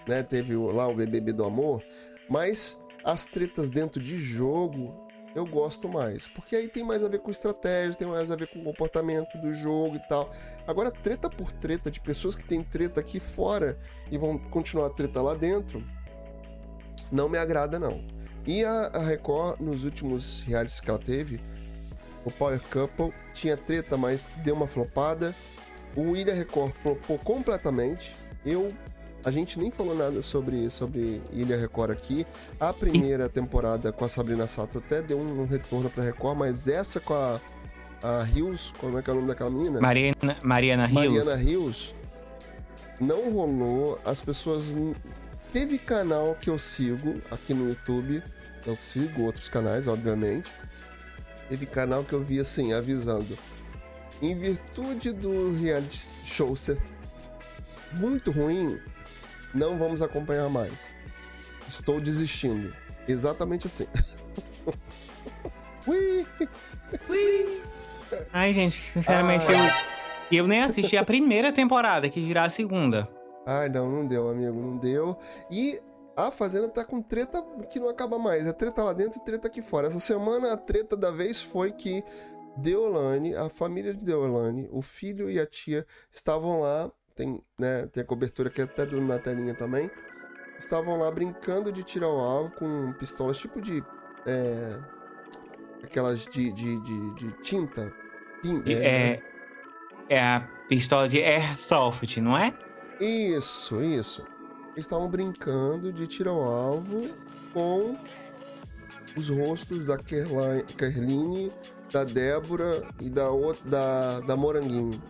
A: Né? Teve lá o BBB do Amor. Mas as tretas dentro de jogo eu gosto mais. Porque aí tem mais a ver com estratégia, tem mais a ver com o comportamento do jogo e tal. Agora, treta por treta, de pessoas que têm treta aqui fora e vão continuar a treta lá dentro, não me agrada, não. E a, a Record, nos últimos realities que ela teve, o Power Couple tinha treta, mas deu uma flopada. O Ilha Record flopou completamente. Eu. A gente nem falou nada sobre, sobre Ilha Record aqui. A primeira temporada com a Sabrina Sato até deu um, um retorno pra Record, mas essa com a, a Rios, como é que é o nome daquela menina?
B: Mariana, Mariana Rios.
A: Mariana Rios. Não rolou. As pessoas. Teve canal que eu sigo aqui no YouTube. Eu sigo outros canais, obviamente. Teve canal que eu vi assim, avisando em virtude do reality show ser muito ruim, não vamos acompanhar mais. Estou desistindo. Exatamente assim. [LAUGHS]
B: Ui. Ui. Ai, gente, sinceramente, eu, eu nem assisti a primeira temporada, que virá a segunda.
A: Ai, não, não deu, amigo, não deu. E a Fazenda tá com treta que não acaba mais. É treta lá dentro e treta aqui fora. Essa semana a treta da vez foi que Deolane, a família de Deolane, o filho e a tia estavam lá, tem, né, tem a cobertura aqui até do, na telinha também, estavam lá brincando de tirar o alvo com pistolas tipo de. É, aquelas de, de, de, de tinta.
B: É, é, é, a pistola de airsoft, não é?
A: Isso, isso. Eles estavam brincando de tirar o alvo com os rostos da Kerline da Débora e da outra, da, da Moranguinho.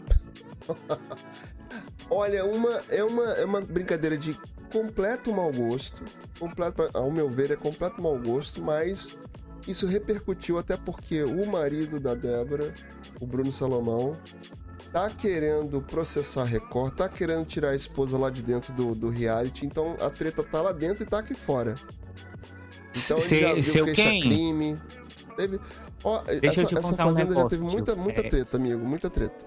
A: [LAUGHS] Olha, uma, é, uma, é uma brincadeira de completo mau gosto. Completo, ao meu ver, é completo mau gosto, mas isso repercutiu até porque o marido da Débora, o Bruno Salomão, tá querendo processar a Record, tá querendo tirar a esposa lá de dentro do, do reality, então a treta tá lá dentro e tá aqui fora.
B: Então ele já viu seu que quem?
A: crime. Teve, Deixa essa, eu te essa fazenda um já teve muita, muita é... treta, amigo, muita treta.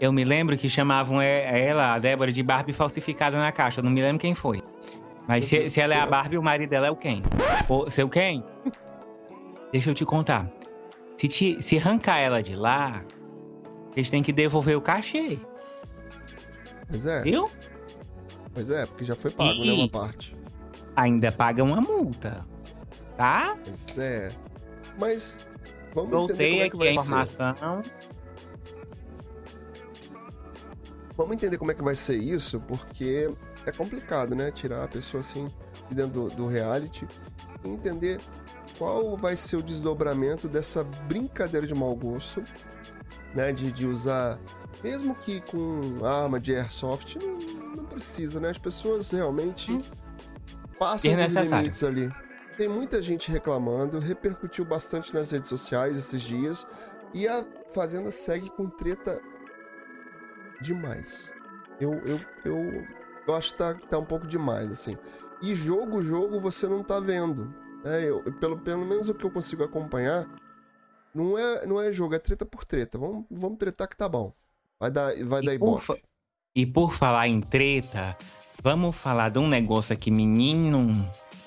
B: Eu me lembro que chamavam ela, a Débora, de Barbie falsificada na caixa. Eu não me lembro quem foi. Mas se, se, ela é a Barbie, o marido dela é o Ken. O seu Ken? [LAUGHS] Deixa eu te contar. Se, te, se arrancar ela de lá, eles têm que devolver o cachê.
A: Pois é.
B: Viu?
A: Pois é, porque já foi pago, e né, uma parte.
B: Ainda paga uma multa. Tá?
A: Pois é. Mas Vamos
B: Voltei
A: é
B: aqui a informação.
A: Vamos entender como é que vai ser isso, porque é complicado, né? Tirar a pessoa assim de dentro do, do reality e entender qual vai ser o desdobramento dessa brincadeira de mau gosto, né? De, de usar, mesmo que com arma de airsoft, não, não precisa, né? As pessoas realmente hum. passam os limites ali. Tem muita gente reclamando, repercutiu bastante nas redes sociais esses dias. E a Fazenda segue com treta demais. Eu, eu, eu, eu acho que tá, tá um pouco demais, assim. E jogo, jogo, você não tá vendo. É, eu, pelo, pelo menos o que eu consigo acompanhar, não é, não é jogo, é treta por treta. Vamos, vamos tretar que tá bom. Vai dar, vai dar ibope.
B: E por falar em treta, vamos falar de um negócio aqui, menino,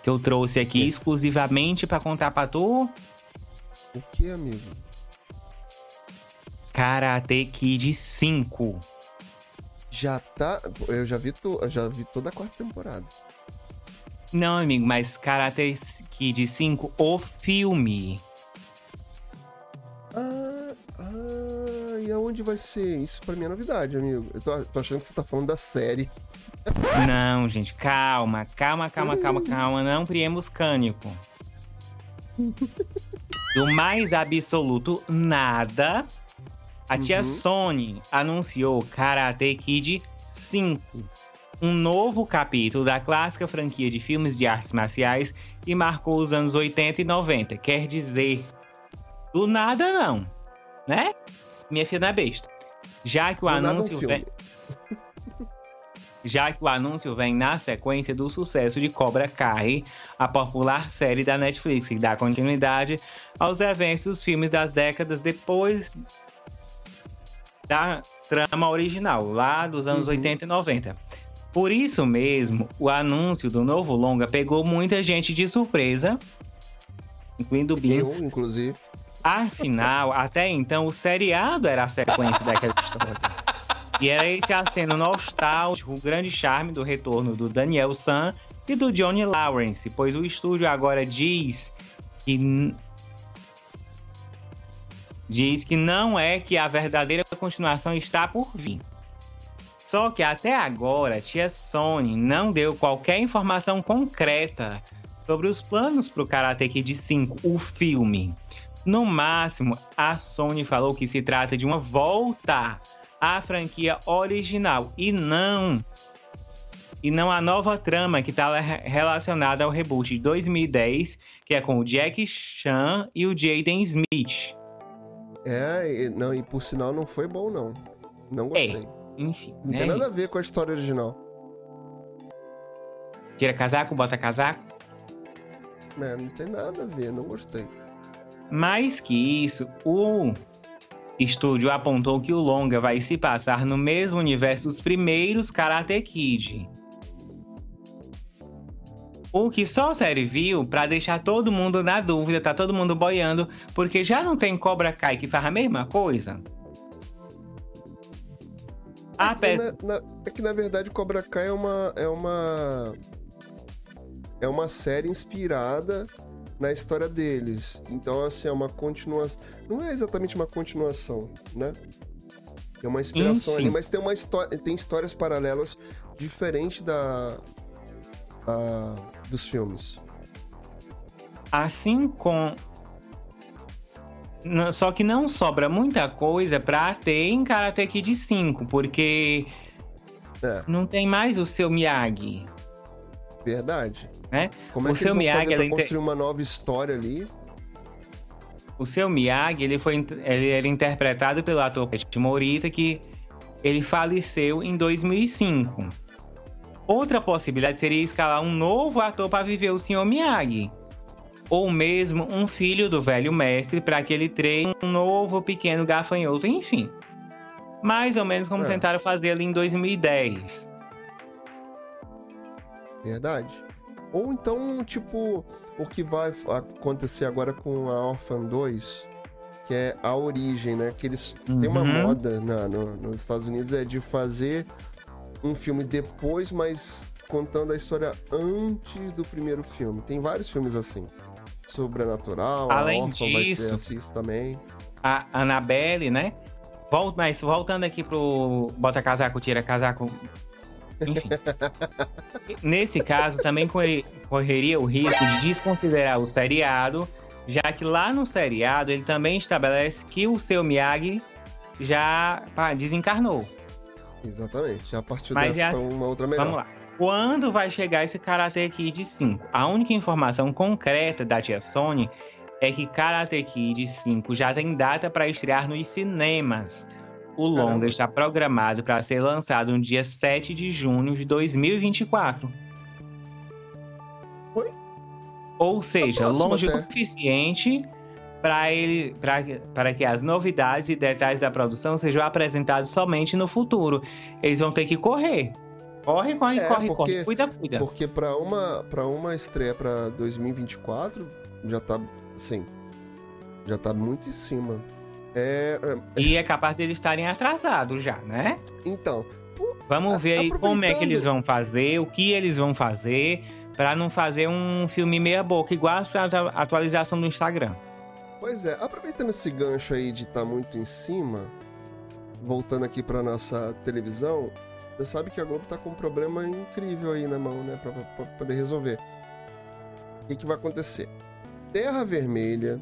B: que eu trouxe aqui exclusivamente para contar pra tu.
A: O que, amigo?
B: Karate Kid 5.
A: Já tá. Eu já vi, to... já vi toda a quarta temporada.
B: Não, amigo, mas Karate Kid 5, o filme.
A: Ah, ah, e aonde vai ser? Isso pra mim é novidade, amigo. Eu tô, tô achando que você tá falando da série.
B: Não, gente, calma, calma, calma, calma, calma. Não priemos cânico. [LAUGHS] Do mais absoluto nada, a tia
A: Uhum.
B: Sony anunciou Karate Kid 5. Um novo capítulo da clássica franquia de filmes de artes marciais que marcou os anos 80 e 90. Quer dizer, do nada não, né? Minha filha não é besta. Já que o
A: Do um
B: anúncio
A: filme.
B: vem já que o anúncio vem na sequência do sucesso de Cobra Kai, a popular série da Netflix, que dá continuidade aos eventos dos filmes das décadas depois da trama original, lá dos anos
A: Uhum.
B: 80 e 90. Por isso mesmo, o anúncio do novo longa pegou muita gente de surpresa, incluindo o Binho.
A: Eu, inclusive.
B: Afinal, até então, o seriado era a sequência daquela história. E era esse aceno nostálgico, o grande charme do retorno do Daniel San e do Johnny Lawrence, pois o estúdio agora diz que. Diz que não é que a verdadeira continuação está por vir. Só que até agora, a tia Sony não deu qualquer informação concreta sobre os planos para o Karate Kid 5, o filme. No máximo, a Sony falou que se trata de uma volta à franquia original e não e não a nova trama que está relacionada ao reboot de 2010, que é com o Jack Chan e o Jaden Smith.
A: É, e, não, e por sinal não foi bom, não. Não gostei.
B: Enfim,
A: Não
B: né?
A: tem nada a ver com a história original.
B: Tira casaco, bota casaco.
A: É, não tem nada a ver, não gostei.
B: Mais que isso, o estúdio apontou que o longa vai se passar no mesmo universo dos primeiros Karate Kid. O que só serviu pra deixar todo mundo na dúvida, tá todo mundo boiando, porque já não tem Cobra Kai que faz a mesma coisa?
A: É
B: Ape-
A: que, na, na- é que na verdade Cobra Kai é uma. É uma. É uma série inspirada na história deles. Então, assim, é uma continuação. Não é exatamente uma continuação, né? É uma inspiração
B: Enfim.
A: ali, mas tem uma história. Tem histórias paralelas diferentes da. dos filmes.
B: Assim com. Só que não sobra muita coisa pra ter em Karate Kid 5, porque
A: É,
B: não tem mais o seu Miyagi.
A: Verdade.
B: Né?
A: Como é
B: O
A: que
B: seu Miyagi, ela
A: construir uma nova história ali?
B: O seu Miyagi, ele foi ele era interpretado pelo ator Pet Morita, que ele faleceu em 2005. Outra possibilidade seria escalar um novo ator para viver o Sr. Miyagi. Ou mesmo um filho do velho mestre para que ele treine um novo pequeno gafanhoto, enfim. Mais ou menos como
A: É.
B: tentaram fazer ali em 2010.
A: Verdade. Ou então, tipo, o que vai acontecer agora com a Orphan 2, que é a origem, né? Que eles têm uma
B: Uhum.
A: moda na- no- nos Estados Unidos é de fazer um filme depois, mas contando a história antes do primeiro filme. Tem vários filmes assim. Sobrenatural,
B: Além
A: a Orphan vai
B: disso-
A: ter assim, também.
B: a Annabelle, né? Vol- Mas voltando aqui pro bota casaco, tira casaco. Enfim. [LAUGHS] Nesse caso, também corre- correria o risco de desconsiderar o seriado, já que lá no seriado ele também estabelece que o seu Miyagi já desencarnou.
A: Exatamente. Já partiu
B: Mas
A: dessa
B: é
A: pra
B: assim-
A: uma outra melhor.
B: Vamos lá. Quando vai chegar esse Karate Kid 5? A única informação concreta da tia Sony é que Karate Kid 5 já tem data para estrear nos cinemas. O longa
A: Caramba.
B: está programado para ser lançado no dia 7 de junho de 2024.
A: Oi?
B: Ou seja,
A: próximo
B: longe o
A: até.
B: suficiente para ele para que as novidades e detalhes da produção sejam apresentados somente no futuro. Eles vão ter que correr. Corre, corre, é, corre, porque, corre. Cuida, cuida.
A: Porque para uma para uma estreia para 2024 já tá, sim. Já tá muito em cima. É,
B: é... E é capaz deles estarem atrasados já, né?
A: Então,
B: Vamos ver aí como é que eles vão fazer, o que eles vão fazer, para não fazer um filme meia boca, igual a atualização do Instagram.
A: Pois é, aproveitando esse gancho aí de estar tá muito em cima, voltando aqui para nossa televisão, você sabe que a Globo tá com um problema incrível aí na mão, né, para poder resolver. O que, que vai acontecer? Terra Vermelha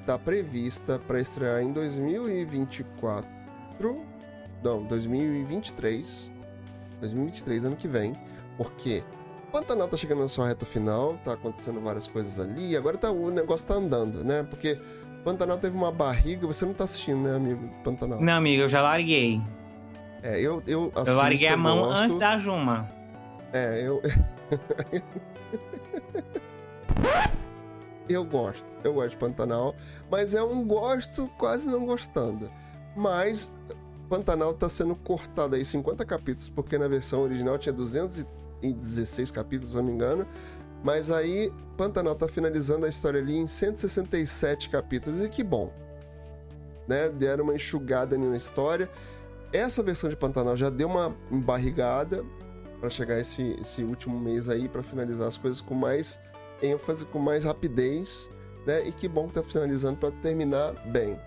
A: está prevista para estrear em 2024. Não, 2023. 2023, ano que vem. Porque Pantanal tá chegando na sua reta final, tá acontecendo várias coisas ali, agora tá, o negócio tá andando, né? Porque Pantanal teve uma barriga, você não tá assistindo, né, amigo? Pantanal.
B: Não, amigo, eu já larguei.
A: É, eu eu
B: assisto, Eu larguei a mão gosto. antes da Juma.
A: É, eu [LAUGHS] Eu gosto, eu gosto de Pantanal, mas é um gosto quase não gostando. Mas Pantanal tá sendo cortado aí 50 capítulos, porque na versão original tinha 200 em 16 capítulos, se não me engano. Mas aí, Pantanal tá finalizando a história ali em 167 capítulos, e que bom. Né? Deram uma enxugada na história. Essa versão de Pantanal já deu uma embarrigada para chegar esse, esse último mês aí, para finalizar as coisas com mais ênfase, com mais rapidez, né? E que bom que tá finalizando para terminar bem.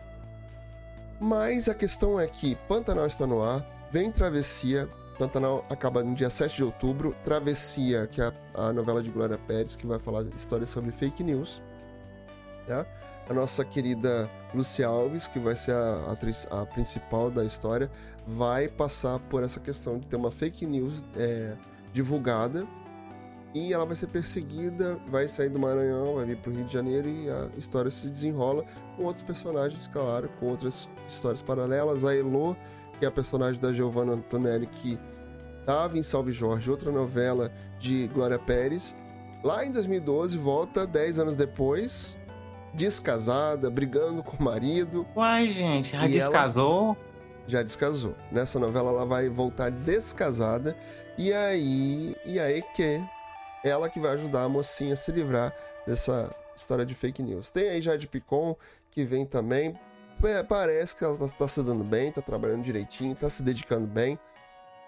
A: Mas a questão é que Pantanal está no ar, vem Travessia, Pantanal acaba no dia 7 de outubro. Travessia, que é a, a novela de Glória Pérez, que vai falar histórias sobre fake news. Tá? A nossa querida Lucia Alves, que vai ser a atriz a principal da história, vai passar por essa questão de ter uma fake news é, divulgada e ela vai ser perseguida, vai sair do Maranhão, vai vir para o Rio de Janeiro e a história se desenrola com outros personagens, claro, com outras histórias paralelas. A Elo, que é a personagem da Giovanna Antonelli, que estava em Salve Jorge, outra novela de Glória Pérez. Lá em 2012, volta 10 anos depois, descasada, brigando com o marido.
B: Uai, gente, já descasou?
A: Já descasou. Nessa novela ela vai voltar descasada. E aí, e aí que ela que vai ajudar a mocinha a se livrar dessa história de fake news. Tem aí Jade Picon, que vem também. Parece que ela tá, tá se dando bem, tá trabalhando direitinho, tá se dedicando bem.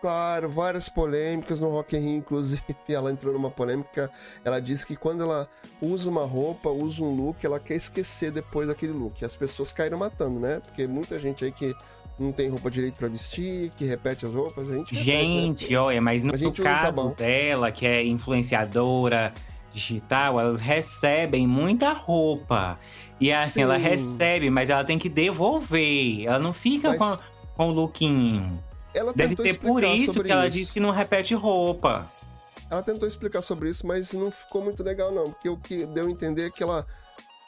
A: Claro, várias polêmicas no Rock in Rio, inclusive [LAUGHS] ela entrou numa polêmica. Ela disse que quando ela usa uma roupa, usa um look, ela quer esquecer depois daquele look. As pessoas caíram matando, né? Porque muita gente aí que não tem roupa direito para vestir, que repete as roupas, a gente.
B: Gente, repete, né? olha, mas no caso dela, que é influenciadora digital, elas recebem muita roupa. E assim, Sim. ela recebe, mas ela tem que devolver. Ela não fica mas... com, com o lookinho. Ela Deve ser por isso que ela disse que não repete roupa.
A: Ela tentou explicar sobre isso, mas não ficou muito legal, não. Porque o que deu a entender é que ela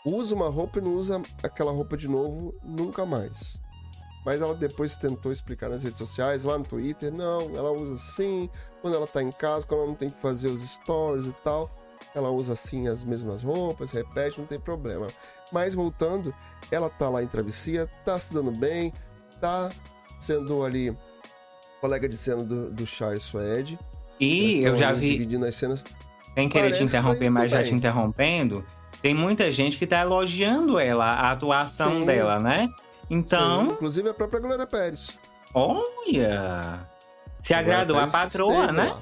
A: usa uma roupa e não usa aquela roupa de novo nunca mais. Mas ela depois tentou explicar nas redes sociais, lá no Twitter, não, ela usa assim, quando ela tá em casa, quando ela não tem que fazer os stories e tal, ela usa assim as mesmas roupas, repete, não tem problema. Mas voltando, ela tá lá em travessia, tá se dando bem, tá sendo ali colega de cena do, do Chai Suede.
B: E eu já vi.
A: Dividindo as cenas.
B: Sem querer te interromper, mas já te interrompendo. Tem muita gente que tá elogiando ela, a atuação Sim. dela, né? Então.
A: Sim, inclusive a própria Glória Pérez.
B: Olha! Se agradou a patroa, né? Lá.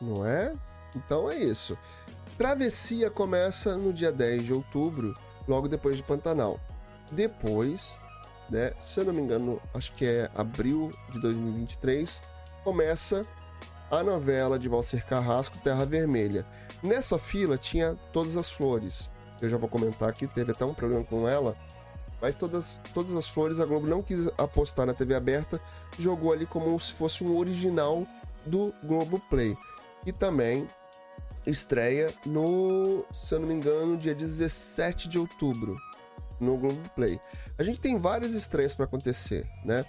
A: Não é? Então é isso. Travessia começa no dia 10 de outubro, logo depois de Pantanal. Depois né? Se eu não me engano, acho que é abril de 2023, começa a novela de Valcer Carrasco, Terra Vermelha. Nessa fila tinha Todas as Flores. Eu já vou comentar que teve até um problema com ela, mas todas, todas as flores a Globo não quis apostar na TV aberta, jogou ali como se fosse um original do Globo Play. E também estreia no, se eu não me engano, dia 17 de outubro no Globoplay. A gente tem várias estreias para acontecer, né?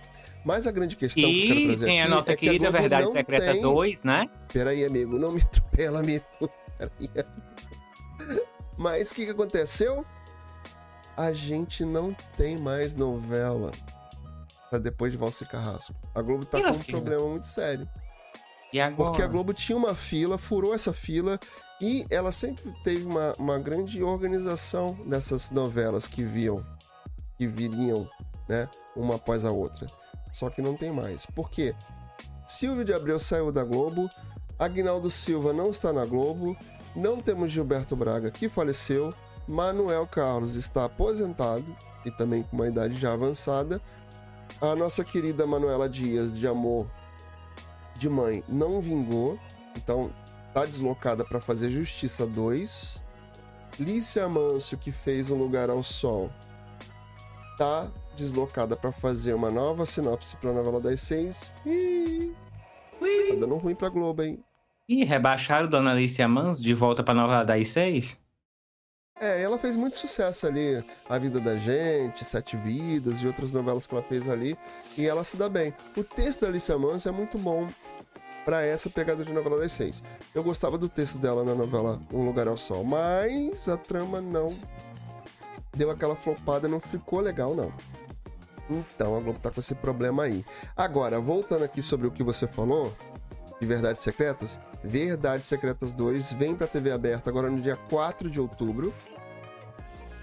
A: Mas a grande questão
B: e
A: que eu quero trazer
B: tem
A: aqui
B: a nossa
A: é
B: querida
A: que a
B: Verdade Secreta tem... 2, né?
A: Peraí, amigo, não me atropela, amigo. [LAUGHS] Peraí. Mas o que, que aconteceu? A gente não tem mais novela para depois de Valse Carrasco. A Globo tá
B: E
A: com um problema muito sério.
B: E agora?
A: Porque a Globo tinha uma fila, furou essa fila e ela sempre teve uma, uma grande organização nessas novelas que viam, que viriam, né, uma após a outra. Só que não tem mais. Por quê? Silvio de Abreu saiu da Globo, Agnaldo Silva não está na Globo, não temos Gilberto Braga que faleceu, Manuel Carlos está aposentado e também com uma idade já avançada. A nossa querida Manuela Dias de Amor de Mãe não vingou, então tá deslocada para fazer Justiça 2. Lícia Amâncio, que fez Um Lugar ao Sol, tá deslocada para fazer uma nova sinopse para a novela das seis. Ih, tá dando ruim pra Globo, hein?
B: Ih, rebaixaram Dona Alicia Manso de volta pra novela das seis?
A: É, ela fez muito sucesso ali. A Vida da Gente, Sete Vidas e outras novelas que ela fez ali. E ela se dá bem. O texto da Alicia Manso é muito bom pra essa pegada de novela das seis. Eu gostava do texto dela na novela Um Lugar ao Sol, mas a trama não deu aquela flopada, não ficou legal, não. Então a Globo tá com esse problema aí. Agora, voltando aqui sobre o que você falou, de Verdades Secretas, Verdades Secretas 2 vem pra TV aberta agora no dia 4 de outubro.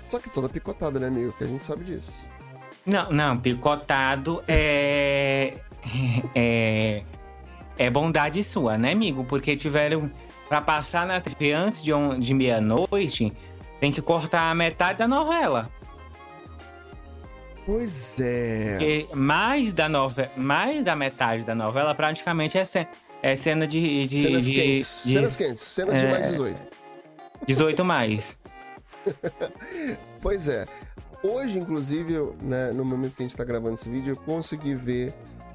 A: Só que toda picotada, né, amigo? Que a gente sabe disso.
B: Não, não, picotado é. É. É bondade sua, né, amigo? Porque tiveram. Pra passar na TV antes de, um- de meia-noite, tem que cortar a metade da novela.
A: Pois é.
B: Porque mais da, nove... mais da metade da novela praticamente é, ce- é cena de, de,
A: Cenas
B: de-
A: quentes.
B: de
A: Cenas quentes. Cenas de
B: é.
A: mais 18.
B: 18 mais.
A: Pois é. Hoje, inclusive, eu, né, no momento que a gente tá gravando esse vídeo, eu consegui ver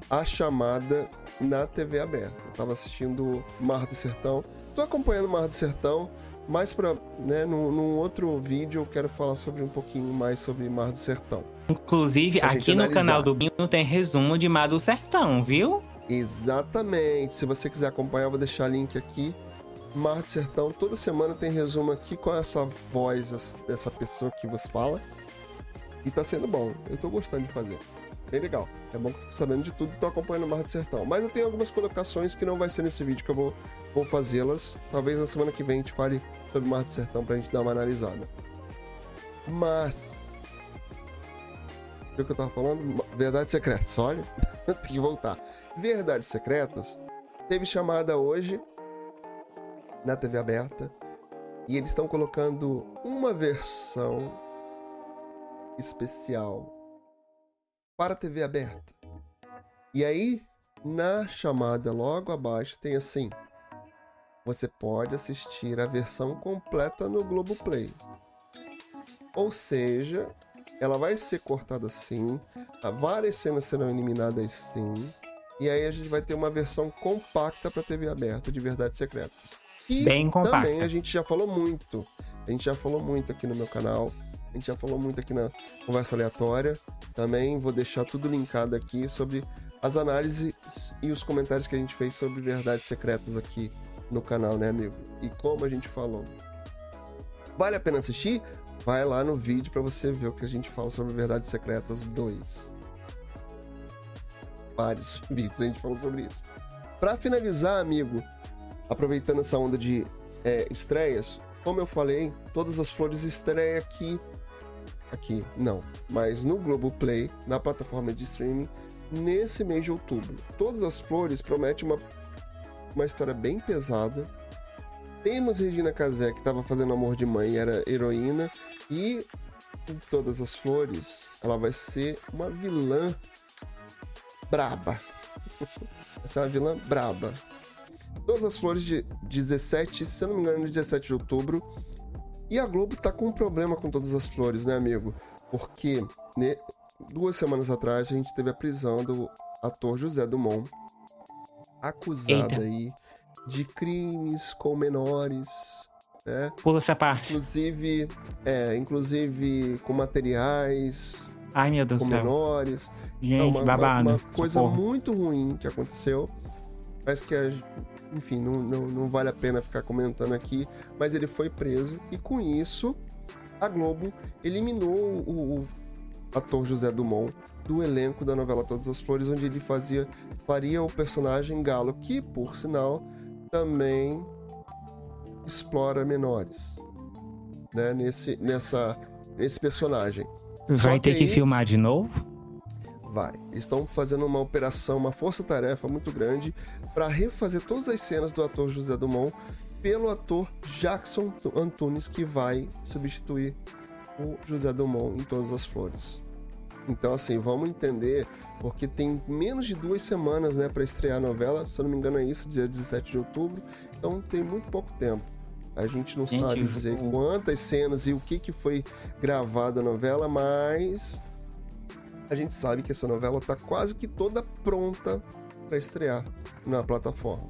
A: a chamada na TV aberta. Eu tava assistindo Mar do Sertão. Tô acompanhando Mar do Sertão, mas pra, né, num, num outro vídeo eu quero falar sobre um pouquinho mais sobre Mar do Sertão.
B: Inclusive, aqui no canal do Binho tem resumo de Mar do Sertão, viu?
A: Exatamente. Se você quiser acompanhar, eu vou deixar link aqui. Mar do Sertão, toda semana tem resumo aqui com essa voz essa- dessa pessoa que vos fala. E tá sendo bom. Eu tô gostando de fazer. Bem legal. É bom que eu fico sabendo de tudo e tô acompanhando o Mar do Sertão. Mas eu tenho algumas colocações que não vai ser nesse vídeo que eu vou, vou fazê-las. Talvez na semana que vem a gente fale sobre o Mar do Sertão pra gente dar uma analisada. Mas. O que eu tava falando? Verdades secretas, olha. [LAUGHS] Tem que voltar. Verdades Secretas teve chamada hoje na TV aberta e eles estão colocando uma versão especial para a TV aberta. E aí, na chamada logo abaixo tem assim: você pode assistir a versão completa no Globoplay. Ou seja, ela vai ser cortada assim, várias cenas serão eliminadas sim, e aí a gente vai ter uma versão compacta para TV aberta de Verdades Secretas. E
B: Bem compacta.
A: também a gente já falou muito. A gente já falou muito aqui no meu canal. A gente já falou muito aqui na conversa aleatória. Também vou deixar tudo linkado aqui sobre as análises e os comentários que a gente fez sobre Verdades Secretas aqui no canal, né, amigo? E como a gente falou. Vale a pena assistir? Vai lá no vídeo para você ver o que a gente fala sobre Verdades Secretas 2 vários vídeos a gente falou sobre isso. Pra finalizar, amigo, aproveitando essa onda de é, estreias, como eu falei, todas as flores estreia aqui. Aqui, não, mas no Globoplay, na plataforma de streaming, nesse mês de outubro. Todas as flores prometem uma, uma história bem pesada. Temos Regina Casé, que estava fazendo amor de mãe era heroína. E em Todas as Flores, ela vai ser uma vilã braba. Essa é uma vilã braba. Todas as flores de 17, se eu não me engano, 17 de outubro. E a Globo tá com um problema com todas as flores, né, amigo? Porque né, duas semanas atrás a gente teve a prisão do ator José Dumont, acusado
B: Eita.
A: aí de crimes com menores, né?
B: Pula essa parte.
A: Inclusive, é, inclusive com materiais,
B: Ai, meu Deus
A: com
B: do céu. Gente,
A: É uma, uma-
B: babado.
A: uma coisa
B: Socorro.
A: muito ruim que aconteceu. Mas que, enfim, não, não, não vale a pena ficar comentando aqui. Mas ele foi preso e com isso a Globo eliminou o, o ator José Dumont do elenco da novela Todas as Flores, onde ele fazia faria o personagem Galo, que por sinal também explora menores, né? Nesse, nessa, nesse personagem.
B: Vai ter que, aí, filmar de novo?
A: Vai. Estão fazendo uma operação, uma força-tarefa muito grande para refazer todas as cenas do ator José Dumont pelo ator Jackson Antunes, que vai substituir o José Dumont em Todas as Flores. Então, assim, vamos entender, porque tem menos de duas semanas, né, para estrear a novela, se eu não me engano é isso, dia 17 de outubro, então tem muito pouco tempo. A gente não gente, sabe dizer quantas cenas e o que, que foi gravado a novela, mas a gente sabe que essa novela tá quase que toda pronta para estrear na plataforma.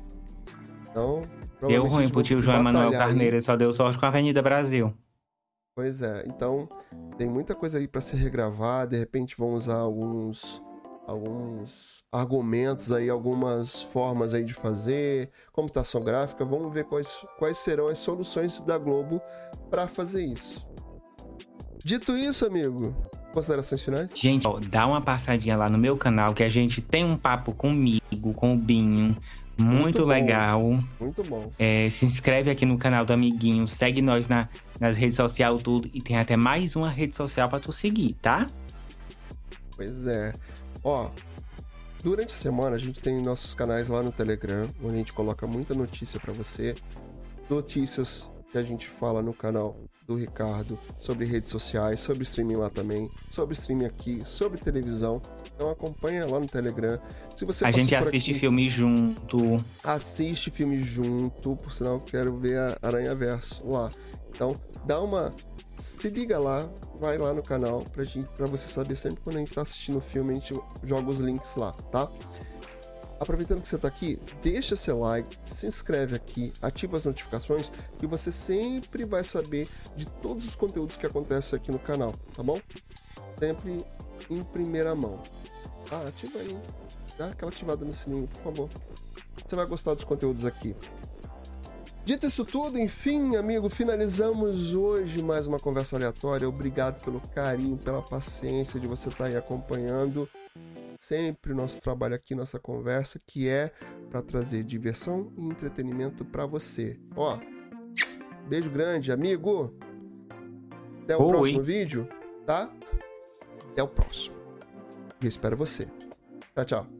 A: Então,
B: Deu ruim pro tio João Manuel Carneiro, só deu sorte com a Avenida Brasil.
A: Pois é, então tem muita coisa aí para ser regravada, de repente vão usar alguns alguns argumentos aí, algumas formas aí de fazer, computação gráfica, vamos ver quais, quais serão as soluções da Globo para fazer isso. Dito isso, amigo, considerações finais?
B: Gente, ó, dá uma passadinha lá no meu canal que a gente tem um papo comigo, com o Binho, muito, muito legal.
A: Muito bom.
B: É, se inscreve aqui no canal do Amiguinho, segue nós na, nas redes sociais, tudo. E tem até mais uma rede social para tu seguir, tá?
A: Pois é. Ó, durante a semana a gente tem nossos canais lá no Telegram, onde a gente coloca muita notícia para você. Notícias que a gente fala no canal do Ricardo sobre redes sociais, sobre streaming lá também, sobre streaming aqui, sobre televisão. Então acompanha lá no Telegram. Se você
B: a gente assiste aqui, filme junto.
A: Assiste filme junto, por sinal quero ver a Aranha Verso lá. Então dá uma se liga lá, vai lá no canal pra, gente, pra você saber sempre quando a gente tá assistindo o filme, a gente joga os links lá, tá? Aproveitando que você tá aqui, deixa seu like, se inscreve aqui, ativa as notificações que você sempre vai saber de todos os conteúdos que acontecem aqui no canal, tá bom? Sempre em primeira mão. Ah, ativa aí, dá aquela ativada no sininho, por favor. Você vai gostar dos conteúdos aqui. Dito isso tudo, enfim, amigo, finalizamos hoje mais uma conversa aleatória. Obrigado pelo carinho, pela paciência de você estar aí acompanhando sempre o nosso trabalho aqui, nossa conversa, que é para trazer diversão e entretenimento para você. Ó, beijo grande, amigo. Até o Oi. próximo vídeo, tá? Até o próximo. Eu espero você. Tchau, tchau.